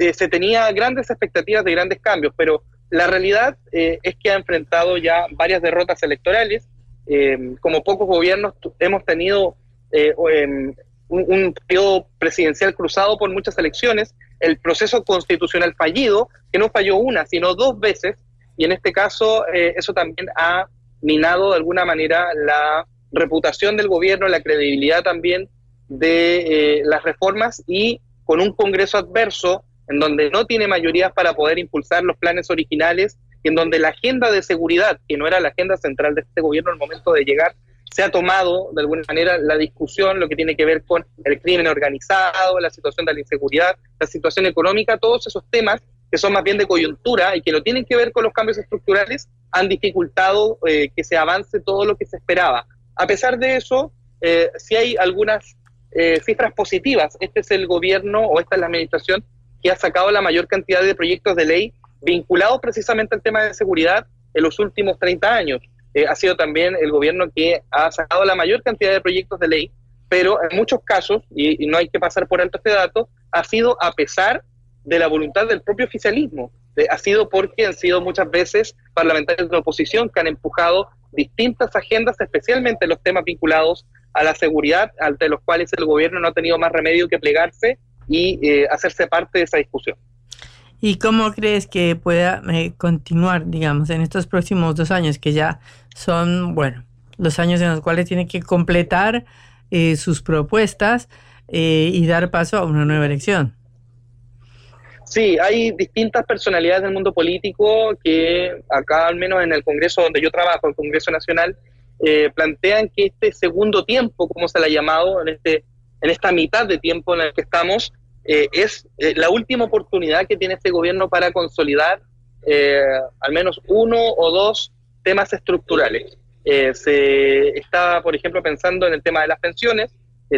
eh, se tenía grandes expectativas de grandes cambios, pero la realidad eh, es que ha enfrentado ya varias derrotas electorales. Eh, como pocos gobiernos hemos tenido em, un, un, periodo presidencial cruzado por muchas elecciones, el proceso constitucional fallido, que no falló una, sino dos veces, y en este caso eso también ha minado de alguna manera la reputación del gobierno, la credibilidad también de las reformas y con un Congreso adverso en donde no tiene mayorías para poder impulsar los planes originales y en donde la agenda de seguridad, que no era la agenda central de este gobierno al momento de llegar, se ha tomado de alguna manera la discusión, lo que tiene que ver con el crimen organizado, la situación de la inseguridad, la situación económica, todos esos temas que son más bien de coyuntura y que no tienen que ver con los cambios estructurales, han dificultado eh, que se avance todo lo que se esperaba. A pesar de eso, eh, sí hay algunas eh, cifras positivas. Este es el gobierno o esta es la administración que ha sacado la mayor cantidad de proyectos de ley vinculados precisamente al tema de seguridad en los últimos 30 años. Eh, ha sido también el gobierno que ha sacado la mayor cantidad de proyectos de ley, pero en muchos casos, y, no hay que pasar por alto este dato, ha sido a pesar de la voluntad del propio oficialismo. Eh, ha sido porque han sido muchas veces parlamentarios de la oposición que han empujado distintas agendas, especialmente los temas vinculados a la seguridad, ante los cuales el gobierno no ha tenido más remedio que plegarse y eh, hacerse parte de esa discusión. ¿Y cómo crees que pueda eh, continuar, digamos, en estos próximos dos años, que ya son, bueno, los años en los cuales tiene que completar eh, sus propuestas y dar paso a una nueva elección? Sí, hay distintas personalidades del mundo político que acá, al menos en el Congreso donde yo trabajo, el Congreso Nacional, plantean que este segundo tiempo, como se le ha llamado, en, este, en esta mitad de tiempo en el que estamos, eh, es eh, la última oportunidad que tiene este gobierno para consolidar eh, al menos uno o dos temas estructurales. se está, por ejemplo, pensando en el tema de las pensiones,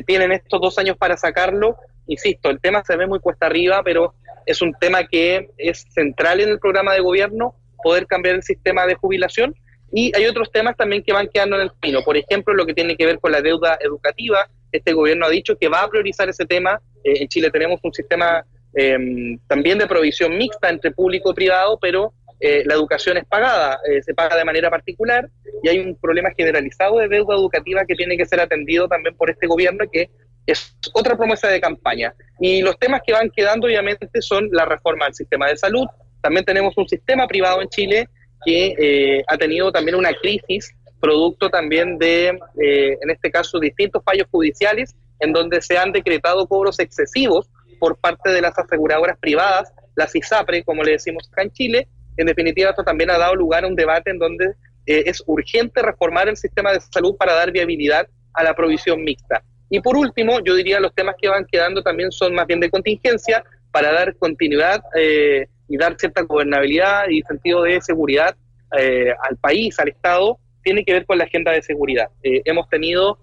tienen estos dos años para sacarlo. Insisto, el tema se ve muy cuesta arriba, pero es un tema que es central en el programa de gobierno, poder cambiar el sistema de jubilación. Y hay otros temas también que van quedando en el camino. Por ejemplo, lo que tiene que ver con la deuda educativa. Este gobierno ha dicho que va a priorizar ese tema. Eh, en Chile tenemos un sistema em, también de provisión mixta entre público y privado, pero eh, la educación es pagada, eh, se paga de manera particular y hay un problema generalizado de deuda educativa que tiene que ser atendido también por este gobierno que es otra promesa de campaña. Y los temas que van quedando obviamente son la reforma del sistema de salud. También tenemos un sistema privado en Chile que eh, ha tenido también una crisis producto también de, eh, en este caso, distintos fallos judiciales en donde se han decretado cobros excesivos por parte de las aseguradoras privadas, las ISAPRE, como le decimos acá en Chile. En definitiva, esto también ha dado lugar a un debate en donde eh, es urgente reformar el sistema de salud para dar viabilidad a la provisión mixta. Y por último, yo diría los temas que van quedando también son más bien de contingencia para dar continuidad eh, y dar cierta gobernabilidad y sentido de seguridad eh, al país, al Estado, tiene que ver con la agenda de seguridad. Eh, hemos tenido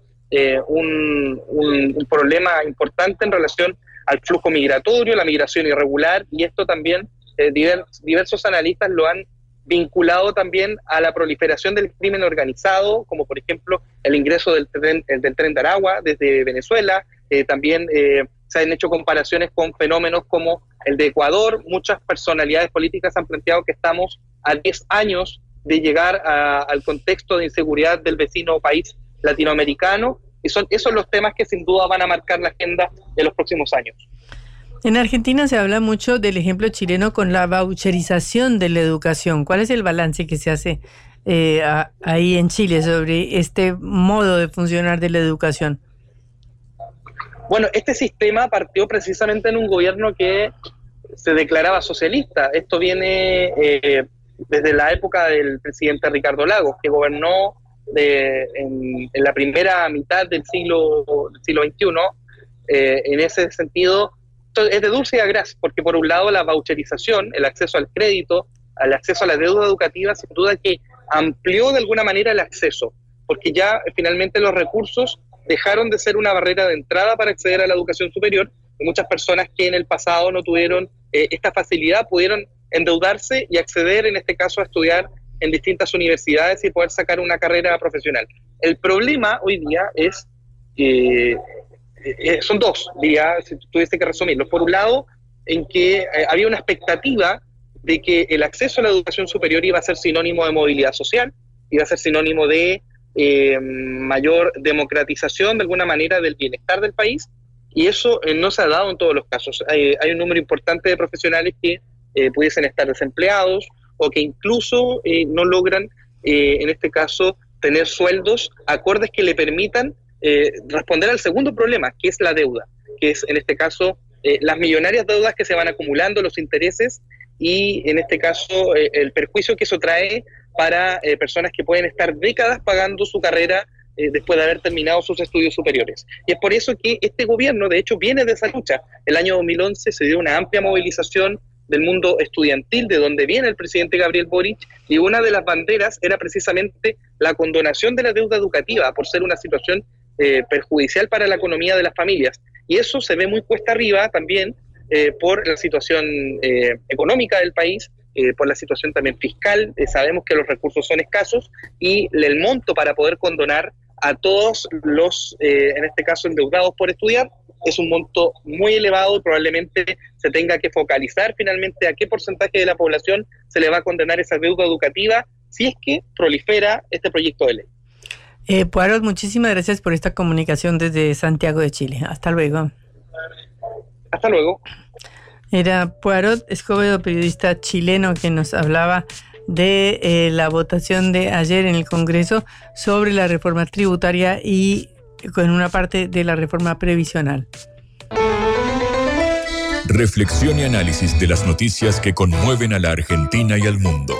un, un, problema importante en relación al flujo migratorio, la migración irregular, y esto también diversos analistas lo han vinculado también a la proliferación del crimen organizado, como por ejemplo el ingreso del tren, del tren de Aragua desde Venezuela. Eh, también eh, se han hecho comparaciones con fenómenos como el de Ecuador. Muchas personalidades políticas han planteado que estamos a 10 años de llegar al contexto de inseguridad del vecino país latinoamericano. Y son esos los temas que sin duda van a marcar la agenda de los próximos años. En Argentina se habla mucho del ejemplo chileno con la voucherización de la educación. ¿Cuál es el balance que se hace eh, ahí en Chile sobre este modo de funcionar de la educación? Bueno, este sistema partió precisamente en un gobierno que se declaraba socialista. Esto viene eh, desde la época del presidente Ricardo Lagos, que gobernó en, la primera mitad del siglo, del siglo XXI. Eh, en ese sentido, es de dulce y agraz, porque por un lado la voucherización, el acceso al crédito, al acceso a la deuda educativa, sin duda que amplió de alguna manera el acceso, porque ya eh, finalmente los recursos dejaron de ser una barrera de entrada para acceder a la educación superior. Y muchas personas que en el pasado no tuvieron eh, esta facilidad pudieron endeudarse y acceder, en este caso, a estudiar en distintas universidades y poder sacar una carrera profesional. El problema hoy día es que eh, son dos, diría, si tuviese que resumirlo. Por un lado, en que eh, había una expectativa de que el acceso a la educación superior iba a ser sinónimo de movilidad social, iba a ser sinónimo de mayor democratización de alguna manera del bienestar del país, y eso no se ha dado en todos los casos. Hay, hay un número importante de profesionales que pudiesen estar desempleados o que incluso no logran, en este caso, tener sueldos acordes que le permitan eh, responder al segundo problema, que es la deuda, que es en este caso eh, las millonarias deudas que se van acumulando, los intereses y en este caso eh, el perjuicio que eso trae para personas que pueden estar décadas pagando su carrera después de haber terminado sus estudios superiores. Y es por eso que este gobierno, de hecho, viene de esa lucha. El año 2011 se dio una amplia movilización del mundo estudiantil, de donde viene el presidente Gabriel Boric, y una de las banderas era precisamente la condonación de la deuda educativa, por ser una situación eh, perjudicial para la economía de las familias. Y eso se ve muy cuesta arriba también eh, por la situación eh, económica del país, por la situación también fiscal. sabemos que los recursos son escasos y el monto para poder condonar a todos los, en este caso, endeudados por estudiar, es un monto muy elevado y probablemente se tenga que focalizar finalmente a qué porcentaje de la población se le va a condenar esa deuda educativa si es que prolifera este proyecto de ley. Eh, Poirot, muchísimas gracias por esta comunicación desde Santiago de Chile. Hasta luego. Hasta luego. Era Poirot Escobedo, periodista chileno, que nos hablaba de eh, la votación de ayer en el Congreso sobre la reforma tributaria y con una parte de la reforma previsional. Reflexión y análisis de las noticias que conmueven a la Argentina y al mundo.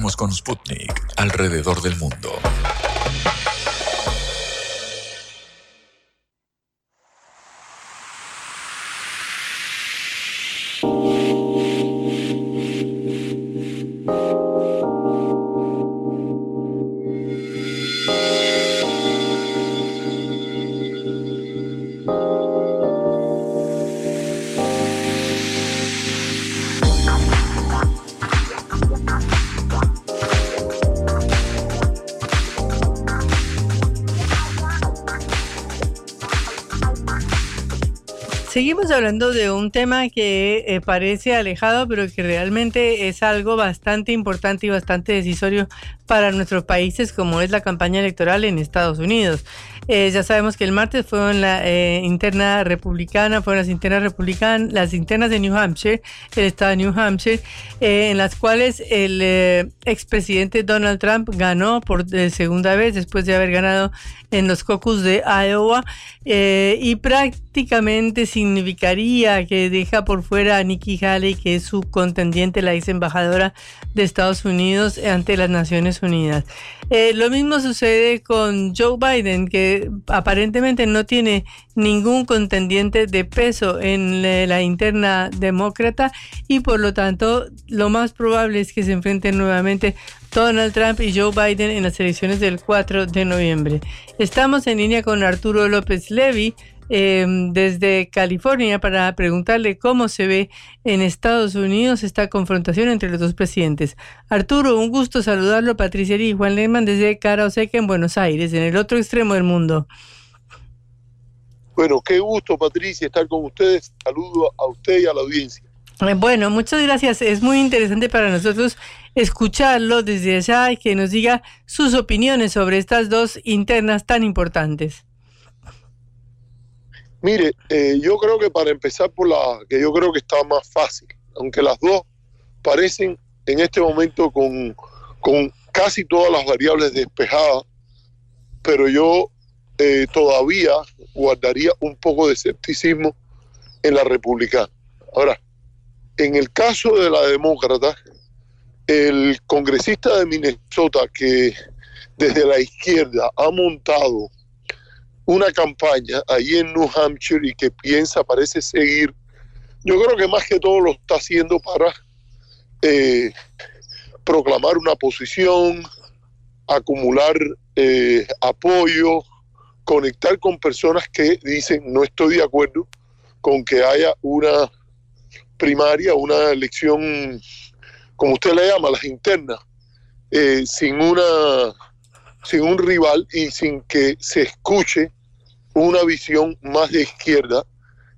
Con Sputnik alrededor del mundo. Hablando de un tema que eh, parece alejado, pero que realmente es algo bastante importante y bastante decisorio para nuestros países, como es la campaña electoral en Estados Unidos. Eh, ya sabemos que el martes fue en la eh, interna republicana, fueron las internas republicanas, las internas de New Hampshire, el estado de New Hampshire, en las cuales el expresidente Donald Trump ganó por segunda vez después de haber ganado en los caucus de Iowa y prácticamente significaría que deja por fuera a Nikki Haley, que es su contendiente, la ex embajadora de Estados Unidos ante las Naciones Unidas. Eh, lo mismo sucede con Joe Biden, que aparentemente no tiene ningún contendiente de peso en la interna demócrata y por lo tanto lo más probable es que se enfrenten nuevamente Donald Trump y Joe Biden en las elecciones del 4 de noviembre. Estamos en línea con Arturo López Levy, Em, desde California para preguntarle cómo se ve en Estados Unidos esta confrontación entre los dos presidentes. Arturo, un gusto saludarlo. Patricia y Juan Lehmann desde Oseca en Buenos Aires, en el otro extremo del mundo. Bueno, qué gusto, Patricia, estar con ustedes. Saludo a usted y a la audiencia. Eh, bueno, muchas gracias. Es muy interesante para nosotros escucharlo desde allá y que nos diga sus opiniones sobre estas dos internas tan importantes. Mire, eh, yo creo que para empezar por la que yo creo que está más fácil, aunque las dos parecen en este momento con, con casi todas las variables despejadas, pero yo eh, todavía guardaría un poco de escepticismo en la republicana. Ahora, en el caso de la demócrata, el congresista de Minnesota que desde la izquierda ha montado una campaña ahí en New Hampshire y que piensa, parece seguir, yo creo que más que todo lo está haciendo para eh, proclamar una posición, acumular eh, apoyo, conectar con personas que dicen no estoy de acuerdo con que haya una primaria, una elección, como usted le llama, las internas, eh, sin una sin un rival y sin que se escuche una visión más de izquierda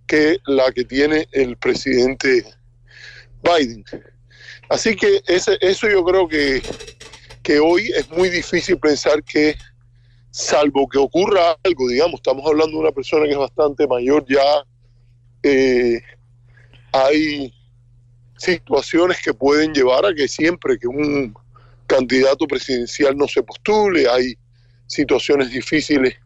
que la que tiene el presidente Biden. Así que eso yo creo que, que hoy es muy difícil pensar que, salvo que ocurra algo, digamos, estamos hablando de una persona que es bastante mayor ya, eh, hay situaciones que pueden llevar a que siempre que un candidato presidencial no se postule, hay situaciones difíciles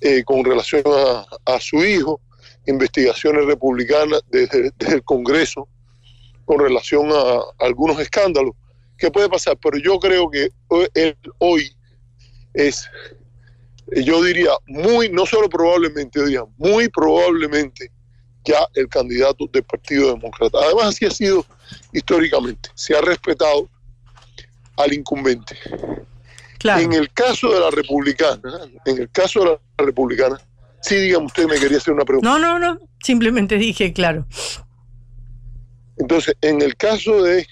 eh, con relación a, su hijo, investigaciones republicanas desde, el Congreso con relación a, algunos escándalos. ¿Qué puede pasar? Pero yo creo que hoy es, yo diría, muy, no solo probablemente, diría, muy probablemente ya el candidato del Partido Demócrata. Además, así ha sido históricamente. Se ha respetado al incumbente. En el caso de la republicana, en el caso de la republicana, sí, dígame usted, me quería hacer una pregunta. No, no, no, simplemente dije, claro. Entonces, en el caso de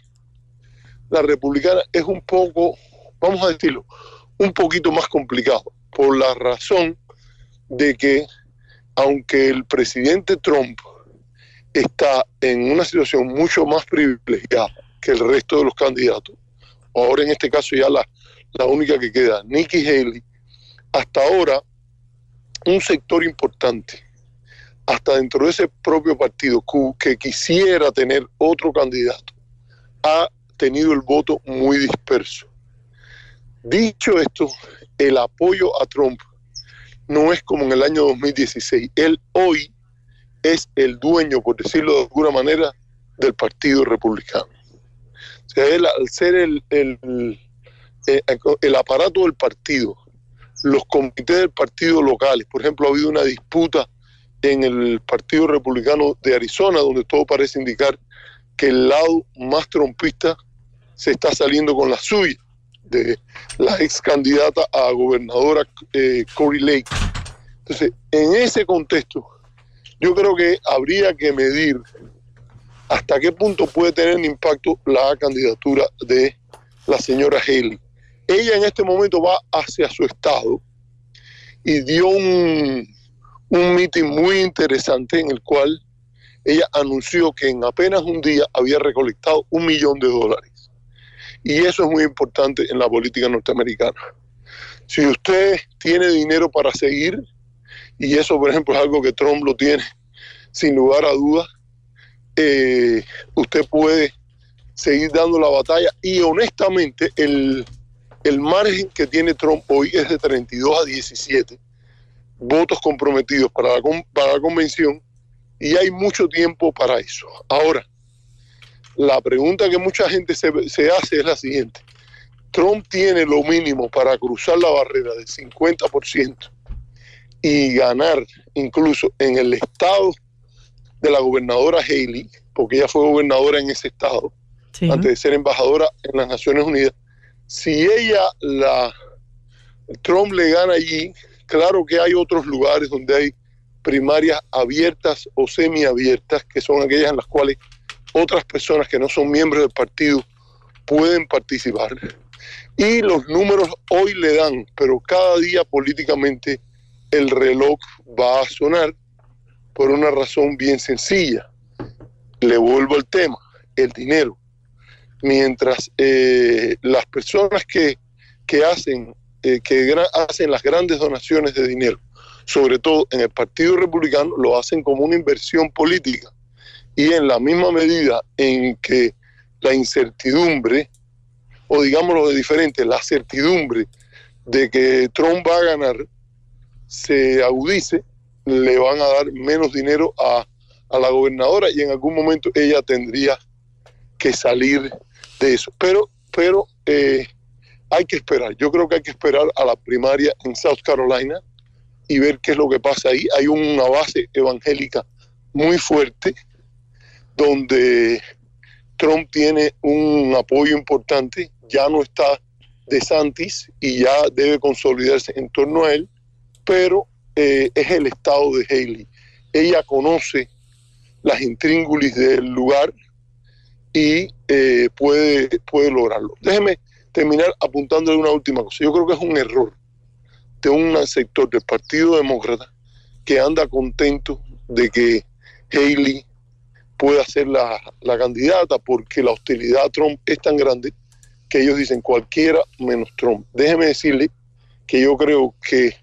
la republicana es un poco, vamos a decirlo, un poquito más complicado, por la razón de que aunque el presidente Trump está en una situación mucho más privilegiada que el resto de los candidatos, ahora en este caso ya la, la única que queda, Nikki Haley, hasta ahora un sector importante, hasta dentro de ese propio partido que quisiera tener otro candidato, ha tenido el voto muy disperso. Dicho esto, el apoyo a Trump no es como en el año 2016. Él hoy es el dueño, por decirlo de alguna manera, del Partido Republicano. O sea, él, al ser el, el, eh, el aparato del partido, los comités del partido locales, por ejemplo, ha habido una disputa en el Partido Republicano de Arizona, donde todo parece indicar que el lado más trompista se está saliendo con la suya, de la ex candidata a gobernadora eh, Cory Lake. Entonces, en ese contexto, yo creo que habría que medir hasta qué punto puede tener impacto la candidatura de la señora Haley. Ella en este momento va hacia su estado y dio un, un meeting muy interesante en el cual ella anunció que en apenas un día había recolectado un millón de dólares. Y eso es muy importante en la política norteamericana. Si usted tiene dinero para seguir, y eso por ejemplo es algo que Trump lo tiene sin lugar a dudas, eh, usted puede seguir dando la batalla y honestamente el, el margen que tiene Trump hoy es de 32 a 17 votos comprometidos para la, para la convención y hay mucho tiempo para eso. Ahora, la pregunta que mucha gente se, se hace es la siguiente. Trump tiene lo mínimo para cruzar la barrera del 50% y ganar incluso en el estado de la gobernadora Haley, porque ella fue gobernadora en ese estado, antes de ser embajadora en las Naciones Unidas. Si ella, la Trump le gana allí, claro que hay otros lugares donde hay primarias abiertas o semiabiertas, que son aquellas en las cuales otras personas que no son miembros del partido pueden participar. Y los números hoy le dan, pero cada día políticamente el reloj va a sonar por una razón bien sencilla. Le vuelvo al tema, el dinero. Mientras eh, las personas que, que hacen, eh, que hacen las grandes donaciones de dinero, sobre todo en el Partido Republicano, lo hacen como una inversión política. Y en la misma medida en que la incertidumbre, o digámoslo de diferente, la certidumbre de que Trump va a ganar, se agudice, le van a dar menos dinero a, la gobernadora y en algún momento ella tendría que salir de eso. Pero, pero eh, hay que esperar. Yo creo que hay que esperar a la primaria en South Carolina y ver qué es lo que pasa ahí. Hay una base evangélica muy fuerte donde Trump tiene un apoyo importante. Ya no está de Santis y ya debe consolidarse en torno a él, pero eh, es el estado de Haley. Ella conoce las intríngulis del lugar y eh, puede, puede lograrlo. Déjeme terminar apuntándole una última cosa. Yo creo que es un error de un sector del Partido Demócrata que anda contento de que Haley pueda ser la, la candidata porque la hostilidad a Trump es tan grande que ellos dicen cualquiera menos Trump. Déjeme decirle que yo creo que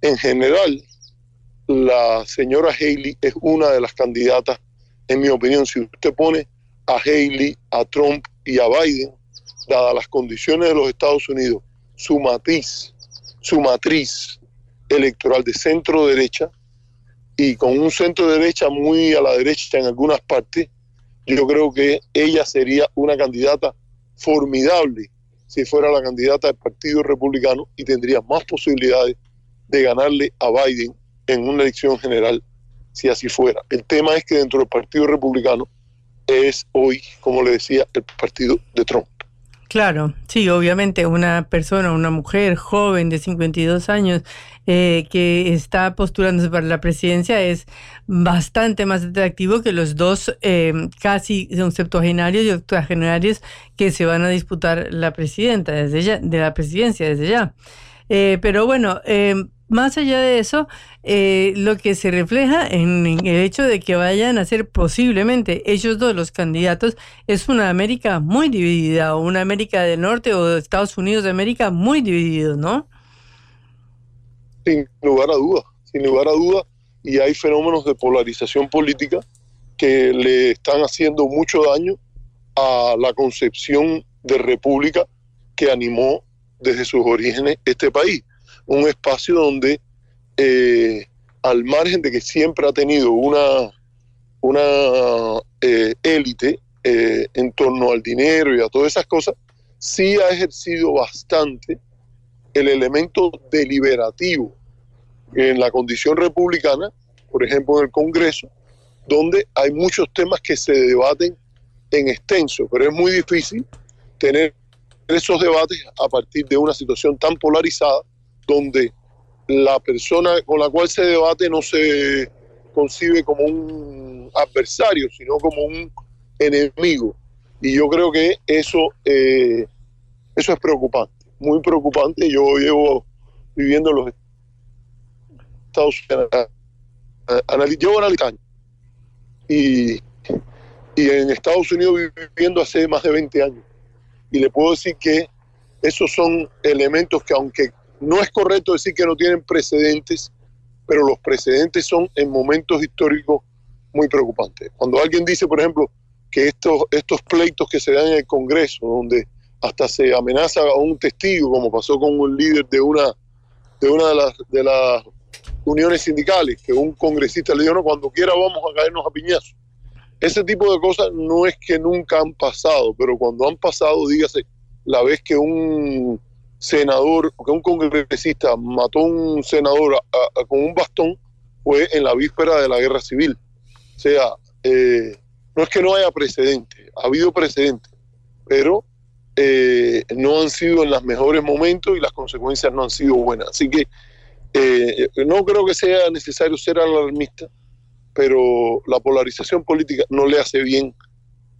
en general, la señora Haley es una de las candidatas, en mi opinión, si usted pone a Haley, a Trump y a Biden, dadas las condiciones de los Estados Unidos, su matriz, su matriz electoral de centro derecha y con un centro derecha muy a la derecha en algunas partes, yo creo que ella sería una candidata formidable si fuera la candidata del Partido Republicano y tendría más posibilidades de ganarle a Biden en una elección general, si así fuera. El tema es que dentro del Partido Republicano es hoy, como le decía, el partido de Trump. Claro, sí, obviamente una persona, una mujer joven de 52 años eh, que está postulándose para la presidencia es bastante más atractivo que los dos eh, casi septuagenarios y octogenarios que se van a disputar la presidenta desde ya, de la presidencia desde ya. Eh, pero bueno, más allá de eso, eh, lo que se refleja en, el hecho de que vayan a ser posiblemente ellos dos los candidatos es una América muy dividida, o una América del Norte o Estados Unidos de América muy dividido, ¿no? Sin lugar a dudas, sin lugar a dudas, y hay fenómenos de polarización política que le están haciendo mucho daño a la concepción de república que animó desde sus orígenes este país un espacio donde, eh, al margen de que siempre ha tenido una, una eh, élite, eh, en torno al dinero y a todas esas cosas, sí ha ejercido bastante el elemento deliberativo en la condición republicana, por ejemplo en el Congreso, donde hay muchos temas que se debaten en extenso, pero es muy difícil tener esos debates a partir de una situación tan polarizada donde la persona con la cual se debate no se concibe como un adversario, sino como un enemigo. Y yo creo que eso, eh, eso es preocupante, muy preocupante. Yo llevo viviendo en los Estados Unidos, llevo analizando y, y en Estados Unidos viviendo hace más de 20 años. Y le puedo decir que esos son elementos que aunque no es correcto decir que no tienen precedentes, pero los precedentes son en momentos históricos muy preocupantes. Cuando alguien dice, por ejemplo, que estos, estos pleitos que se dan en el Congreso, donde hasta se amenaza a un testigo, como pasó con un líder de una de una de las, de las uniones sindicales, que un congresista le dijo, no, cuando quiera vamos a caernos a piñazos. Ese tipo de cosas no es que nunca han pasado, pero cuando han pasado, dígase, la vez que un senador, que un congresista mató a un senador con un bastón, fue en la víspera de la guerra civil. O sea, eh, no es que no haya precedentes, ha habido precedentes, pero eh, no han sido en los mejores momentos y las consecuencias no han sido buenas. Así que eh, no creo que sea necesario ser alarmista, pero la polarización política no le hace bien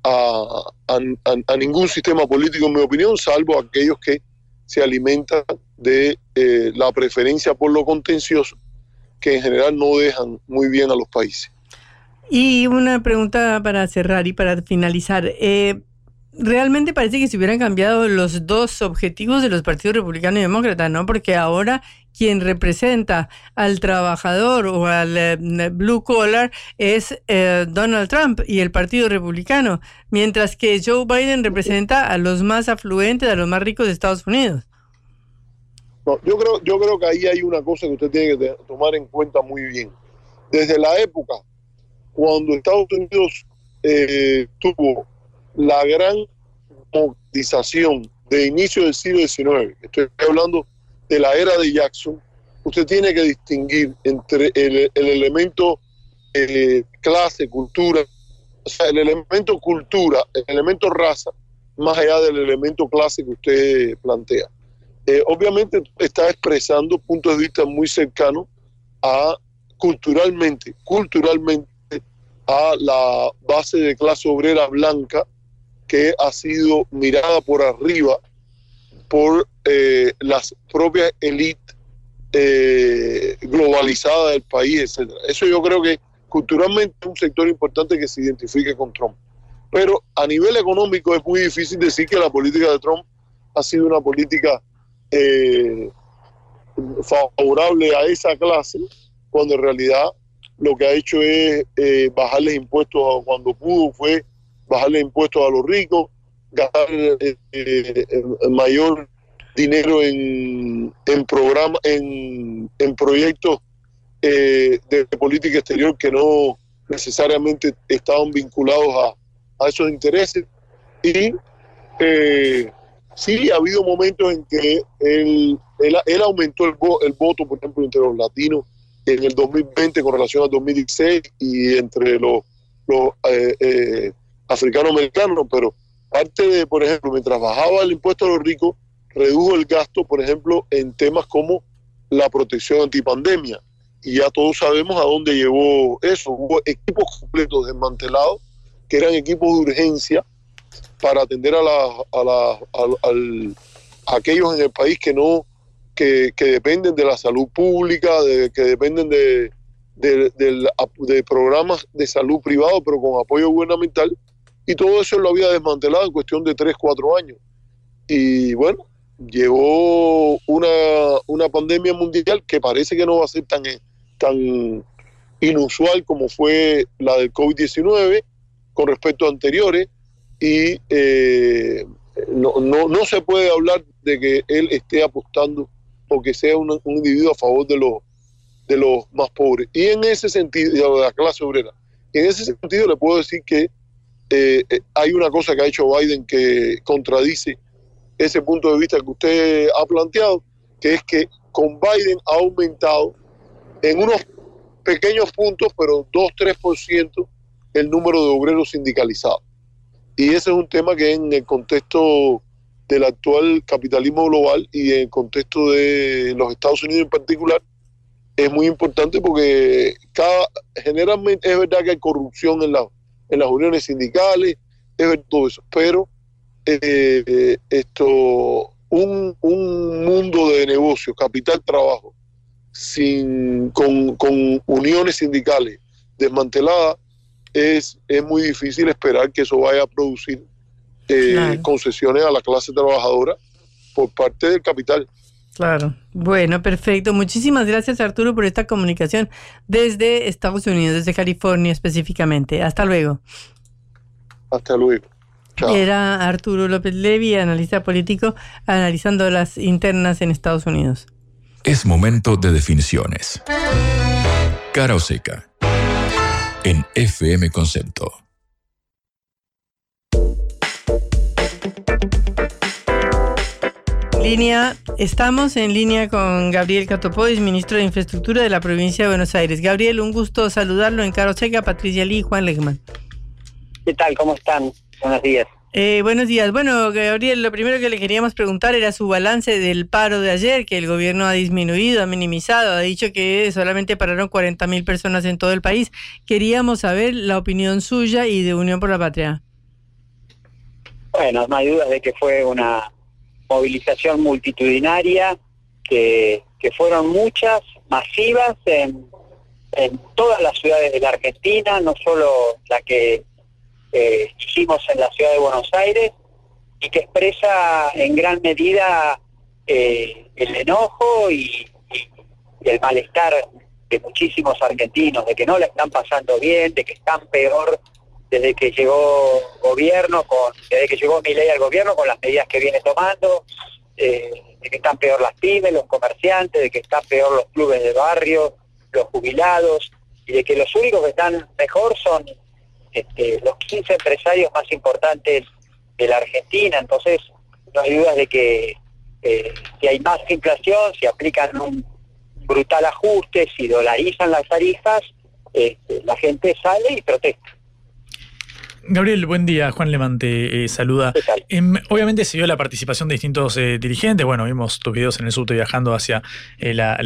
a, a, ningún sistema político, en mi opinión, salvo aquellos que se alimentan de eh, la preferencia por lo contencioso, que en general no dejan muy bien a los países. Y una pregunta para cerrar y para finalizar. Eh, realmente parece que se hubieran cambiado los dos objetivos de los partidos republicano y demócrata, ¿no? Porque ahora quien representa al trabajador o al eh, blue collar es eh, Donald Trump y el Partido Republicano, mientras que Joe Biden representa a los más afluentes, a los más ricos de Estados Unidos. No, yo creo, yo creo que ahí hay una cosa que usted tiene que tomar en cuenta muy bien. Desde la época cuando Estados Unidos eh, tuvo la gran movilización de inicio del siglo XIX, estoy hablando de la era de Jackson, usted tiene que distinguir entre el, elemento eh, clase, cultura, o sea, el elemento cultura, el elemento raza, más allá del elemento clase que usted plantea. Eh, obviamente está expresando puntos de vista muy cercanos a culturalmente, culturalmente a la base de clase obrera blanca que ha sido mirada por arriba por eh, las propias élites eh, globalizadas del país, etc. Eso yo creo que culturalmente es un sector importante que se identifique con Trump. Pero a nivel económico es muy difícil decir que la política de Trump ha sido una política eh, favorable a esa clase, cuando en realidad lo que ha hecho es eh, bajarles impuestos cuando pudo, fue bajarle impuestos a los ricos, gastar eh, eh, mayor dinero en, en programas, en, en, proyectos eh, de política exterior que no necesariamente estaban vinculados a, a esos intereses. Y sí ha habido momentos en que él, él, aumentó el, el voto, por ejemplo, entre los latinos en el 2020 con relación al 2016 y entre los, los africanos americanos, pero parte de, por ejemplo, mientras bajaba el impuesto a los ricos, redujo el gasto, por ejemplo, en temas como la protección antipandemia. Y ya todos sabemos a dónde llevó eso. Hubo equipos completos desmantelados, que eran equipos de urgencia para atender a, la, a, la, aquellos en el país que no que, dependen de la salud pública, de, que dependen de, de, de programas de salud privado, pero con apoyo gubernamental, y todo eso lo había desmantelado en cuestión de 3, 4 años. Y bueno, llegó una, una pandemia mundial que parece que no va a ser tan, tan inusual como fue la del COVID-19 con respecto a anteriores y eh, no, no, no, se puede hablar de que él esté apostando porque sea un, un, individuo a favor de los, de los más pobres. Y en ese sentido, de la clase obrera, en ese sentido le puedo decir que eh, eh, hay una cosa que ha hecho Biden que contradice ese punto de vista que usted ha planteado, que es que con Biden ha aumentado en unos pequeños puntos, pero 2-3% el número de obreros sindicalizados. Y ese es un tema que en el contexto del actual capitalismo global y en el contexto de los Estados Unidos en particular es muy importante porque cada, generalmente es verdad que hay corrupción en, la, en las uniones sindicales, es verdad todo eso, pero eh, esto un, un, mundo de negocios, capital trabajo, sin, con, con uniones sindicales desmanteladas, es, es muy difícil esperar que eso vaya a producir eh, concesiones a la clase trabajadora por parte del capital. Claro. Bueno, perfecto. Muchísimas gracias Arturo por esta comunicación desde Estados Unidos, desde California específicamente. Hasta luego. Hasta luego. Era Arturo López Levi, analista político, analizando las internas en Estados Unidos. Es momento de definiciones. Cara o seca. En FM Concepto. Línea, estamos en línea con Gabriel Catopois, ministro de Infraestructura de la provincia de Buenos Aires. Gabriel, un gusto saludarlo en Caro Seca, Patricia Lee y Juan Legman. ¿Qué tal? ¿Cómo están? Buenos días. Eh, buenos días. Bueno, Gabriel, lo primero que le queríamos preguntar era su balance del paro de ayer, que el gobierno ha disminuido, ha minimizado, ha dicho que solamente pararon 40 mil personas en todo el país. Queríamos saber la opinión suya y de Unión por la Patria. Bueno, no hay duda de que fue una movilización multitudinaria, que, que fueron muchas, masivas en, en todas las ciudades de la Argentina, no solo la que eh, hicimos en la ciudad de Buenos Aires y que expresa en gran medida eh, el enojo y, el malestar de muchísimos argentinos, de que no la están pasando bien, de que están peor desde que llegó gobierno, desde que llegó mi ley al gobierno con las medidas que viene tomando, eh, de que están peor las pymes, los comerciantes, de que están peor los clubes de barrio, los jubilados, y de que los únicos que están mejor son este, los 15 empresarios más importantes de la Argentina, entonces no hay dudas de que eh, si hay más inflación, si aplican un brutal ajuste, si dolarizan las tarifas, este, la gente sale y protesta. Gabriel, buen día. Juan Lemante eh, saluda. Em, obviamente se vio la participación de distintos eh, dirigentes. Bueno, vimos tus videos en el subte viajando hacia eh, la,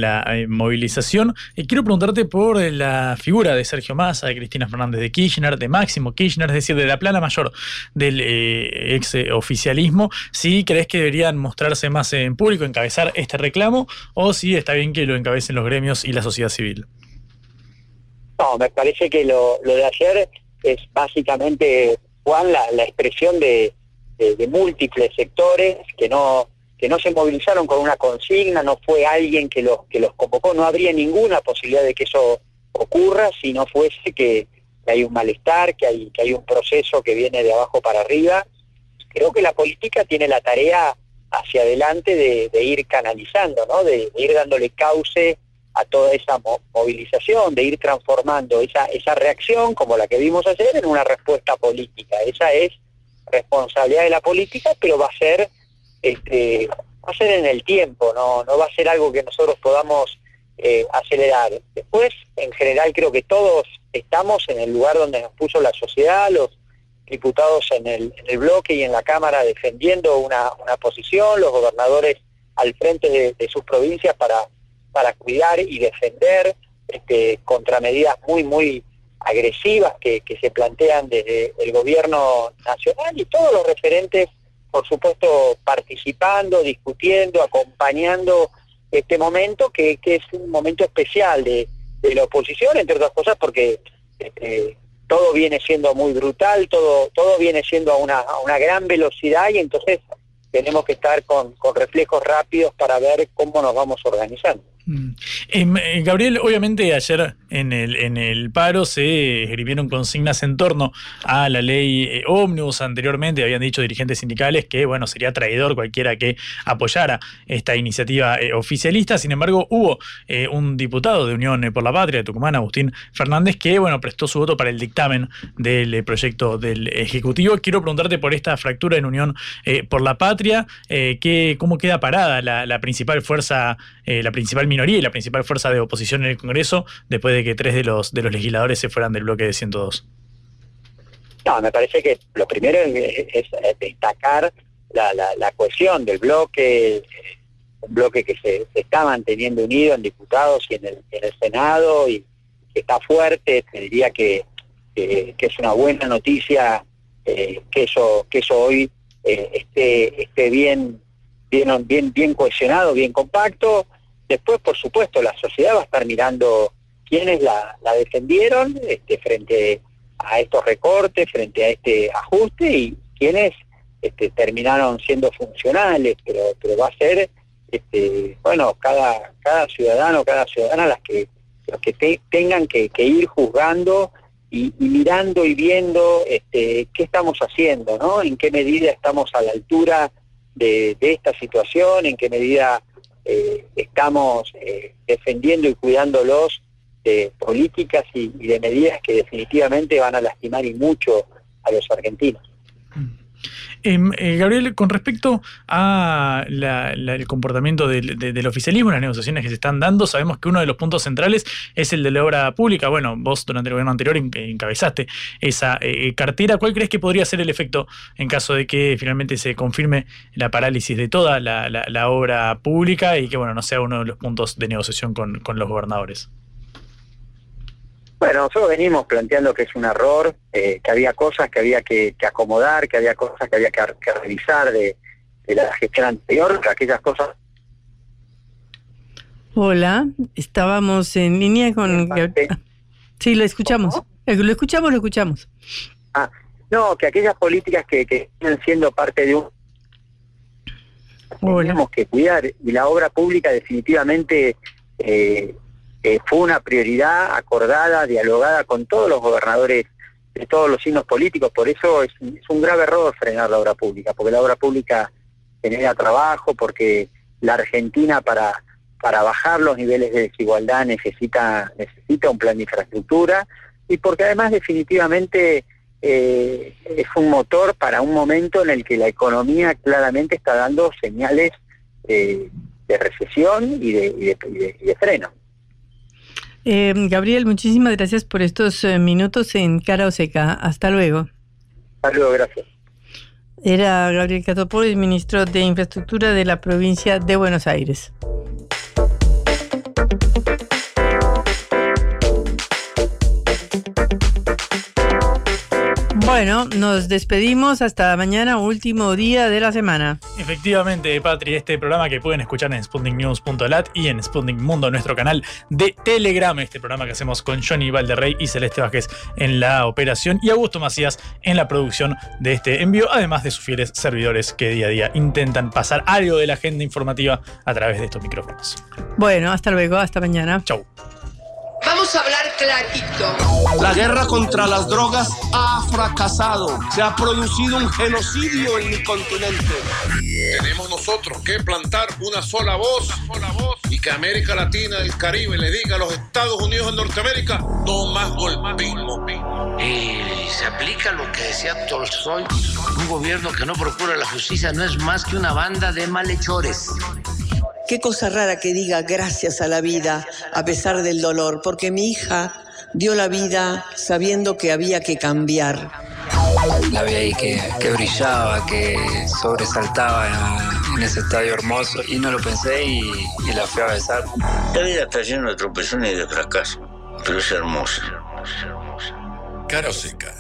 movilización. quiero preguntarte por la figura de Sergio Massa, de Cristina Fernández de Kirchner, de Máximo Kirchner, es decir, de la plana mayor del ex oficialismo. Si crees que deberían mostrarse más en público, encabezar este reclamo, o si está bien que lo encabecen los gremios y la sociedad civil. No, me parece que lo, lo de ayer es básicamente, Juan, la, la expresión de, de, múltiples sectores que no que no se movilizaron con una consigna, no fue alguien que los, que los convocó, no habría ninguna posibilidad de que eso ocurra si no fuese que, hay un malestar, que hay, que hay un proceso que viene de abajo para arriba. Creo que la política tiene la tarea hacia adelante de, ir canalizando, ¿no? de, ir dándole cauce a toda esa movilización, de ir transformando esa, esa reacción, como la que vimos ayer, en una respuesta política. Esa es responsabilidad de la política, pero va a ser, este, va a ser en el tiempo, no, no va a ser algo que nosotros podamos eh, acelerar. Después, en general, creo que todos estamos en el lugar donde nos puso la sociedad, los diputados en el, en el bloque y en la Cámara defendiendo una, una posición, los gobernadores al frente de sus provincias para para cuidar y defender este, contra medidas muy, muy agresivas que, se plantean desde el gobierno nacional y todos los referentes, por supuesto, participando, discutiendo, acompañando este momento que, es un momento especial de, la oposición, entre otras cosas, porque este, todo viene siendo muy brutal, todo, todo viene siendo a una, una gran velocidad y entonces tenemos que estar con reflejos rápidos para ver cómo nos vamos organizando. Mm. Em, eh, Gabriel, obviamente ayer en el, en el paro se escribieron consignas en torno a la ley eh, ómnibus. Anteriormente habían dicho dirigentes sindicales que bueno, sería traidor cualquiera que apoyara esta iniciativa eh, oficialista. Sin embargo, hubo un diputado de Unión por la Patria de Tucumán, Agustín Fernández, que bueno, prestó su voto para el dictamen del proyecto del Ejecutivo. Quiero preguntarte por esta fractura en Unión por la Patria, que, cómo queda parada la, la principal fuerza, la principal minoría y la principal fuerza de oposición en el Congreso después de que tres de los, de los legisladores se fueran del bloque de 102? No, me parece que lo primero es, destacar la, la, cohesión del bloque, un bloque que se, está manteniendo unido en diputados y en el, en el Senado y que está fuerte, te diría que, que, es una buena noticia eh, que eso que eso hoy eh, esté, esté bien, bien, bien cohesionado, bien compacto. Después, por supuesto, la sociedad va a estar mirando quiénes la, defendieron este, frente a estos recortes, frente a este ajuste y quiénes este, terminaron siendo funcionales, pero, pero va a ser, este, bueno, cada, cada ciudadano, cada ciudadana las que, los que tengan que, ir juzgando y, mirando y viendo qué estamos haciendo, ¿no? En qué medida estamos a la altura de esta situación, en qué medida eh, estamos eh, defendiendo y cuidándolos de políticas y, de medidas que definitivamente van a lastimar y mucho a los argentinos. Em, eh, Gabriel, con respecto al comportamiento del, oficialismo las negociaciones que se están dando, sabemos que uno de los puntos centrales es el de la obra pública. Bueno, vos durante el gobierno anterior encabezaste esa eh, eh, cartera. ¿Cuál crees que podría ser el efecto en caso de que finalmente se confirme la parálisis de toda la, obra pública y que bueno no sea uno de los puntos de negociación con los gobernadores? Bueno, nosotros venimos planteando que es un error, eh, que había cosas que había que, acomodar, que había cosas que había que, revisar de, la gestión anterior, que aquellas cosas... Hola, estábamos en línea con... Sí, lo escuchamos. Eh, lo escuchamos, lo escuchamos. Ah, no, que aquellas políticas que, que siguen siendo parte de un... Tenemos que cuidar y la obra pública definitivamente eh, eh, fue una prioridad acordada, dialogada con todos los gobernadores de todos los signos políticos, por eso es, un grave error frenar la obra pública, porque la obra pública genera trabajo, porque la Argentina para, para bajar los niveles de desigualdad necesita, necesita un plan de infraestructura y porque además definitivamente eh, es un motor para un momento en el que la economía claramente está dando señales de recesión y de freno. Eh, Gabriel, muchísimas gracias por estos eh, minutos en Cara o Seca. Hasta luego. Hasta luego, gracias. Era Gabriel Catopoli, ministro de Infraestructura de la provincia de Buenos Aires. Bueno, nos despedimos hasta mañana, último día de la semana. Efectivamente, Patri, este programa que pueden escuchar en sputniknews.lat y en Sputnik Mundo, nuestro canal de Telegram, este programa que hacemos con Johnny Valderrey y Celeste Vázquez en la operación y Augusto Macías en la producción de este envío, además de sus fieles servidores que día a día intentan pasar algo de la agenda informativa a través de estos micrófonos. Bueno, hasta luego, hasta mañana. Chau. Vamos a hablar clarito. La guerra contra las drogas ha fracasado. Se ha producido un genocidio en mi continente. Tenemos nosotros que plantar una sola voz, y que América Latina y el Caribe le diga a los Estados Unidos de Norteamérica no más golpismo. Y se aplica lo que decía Tolstoy. Un gobierno que no procura la justicia no es más que una banda de malhechores. Qué cosa rara que diga gracias a la vida a pesar del dolor, porque mi hija dio la vida sabiendo que había que cambiar. La vi ahí que, brillaba, que sobresaltaba en, un estadio hermoso y no lo pensé y, la fui a besar. La vida está llena de tropezones y de fracaso, pero es hermosa, hermosa, hermosa. Cara seca.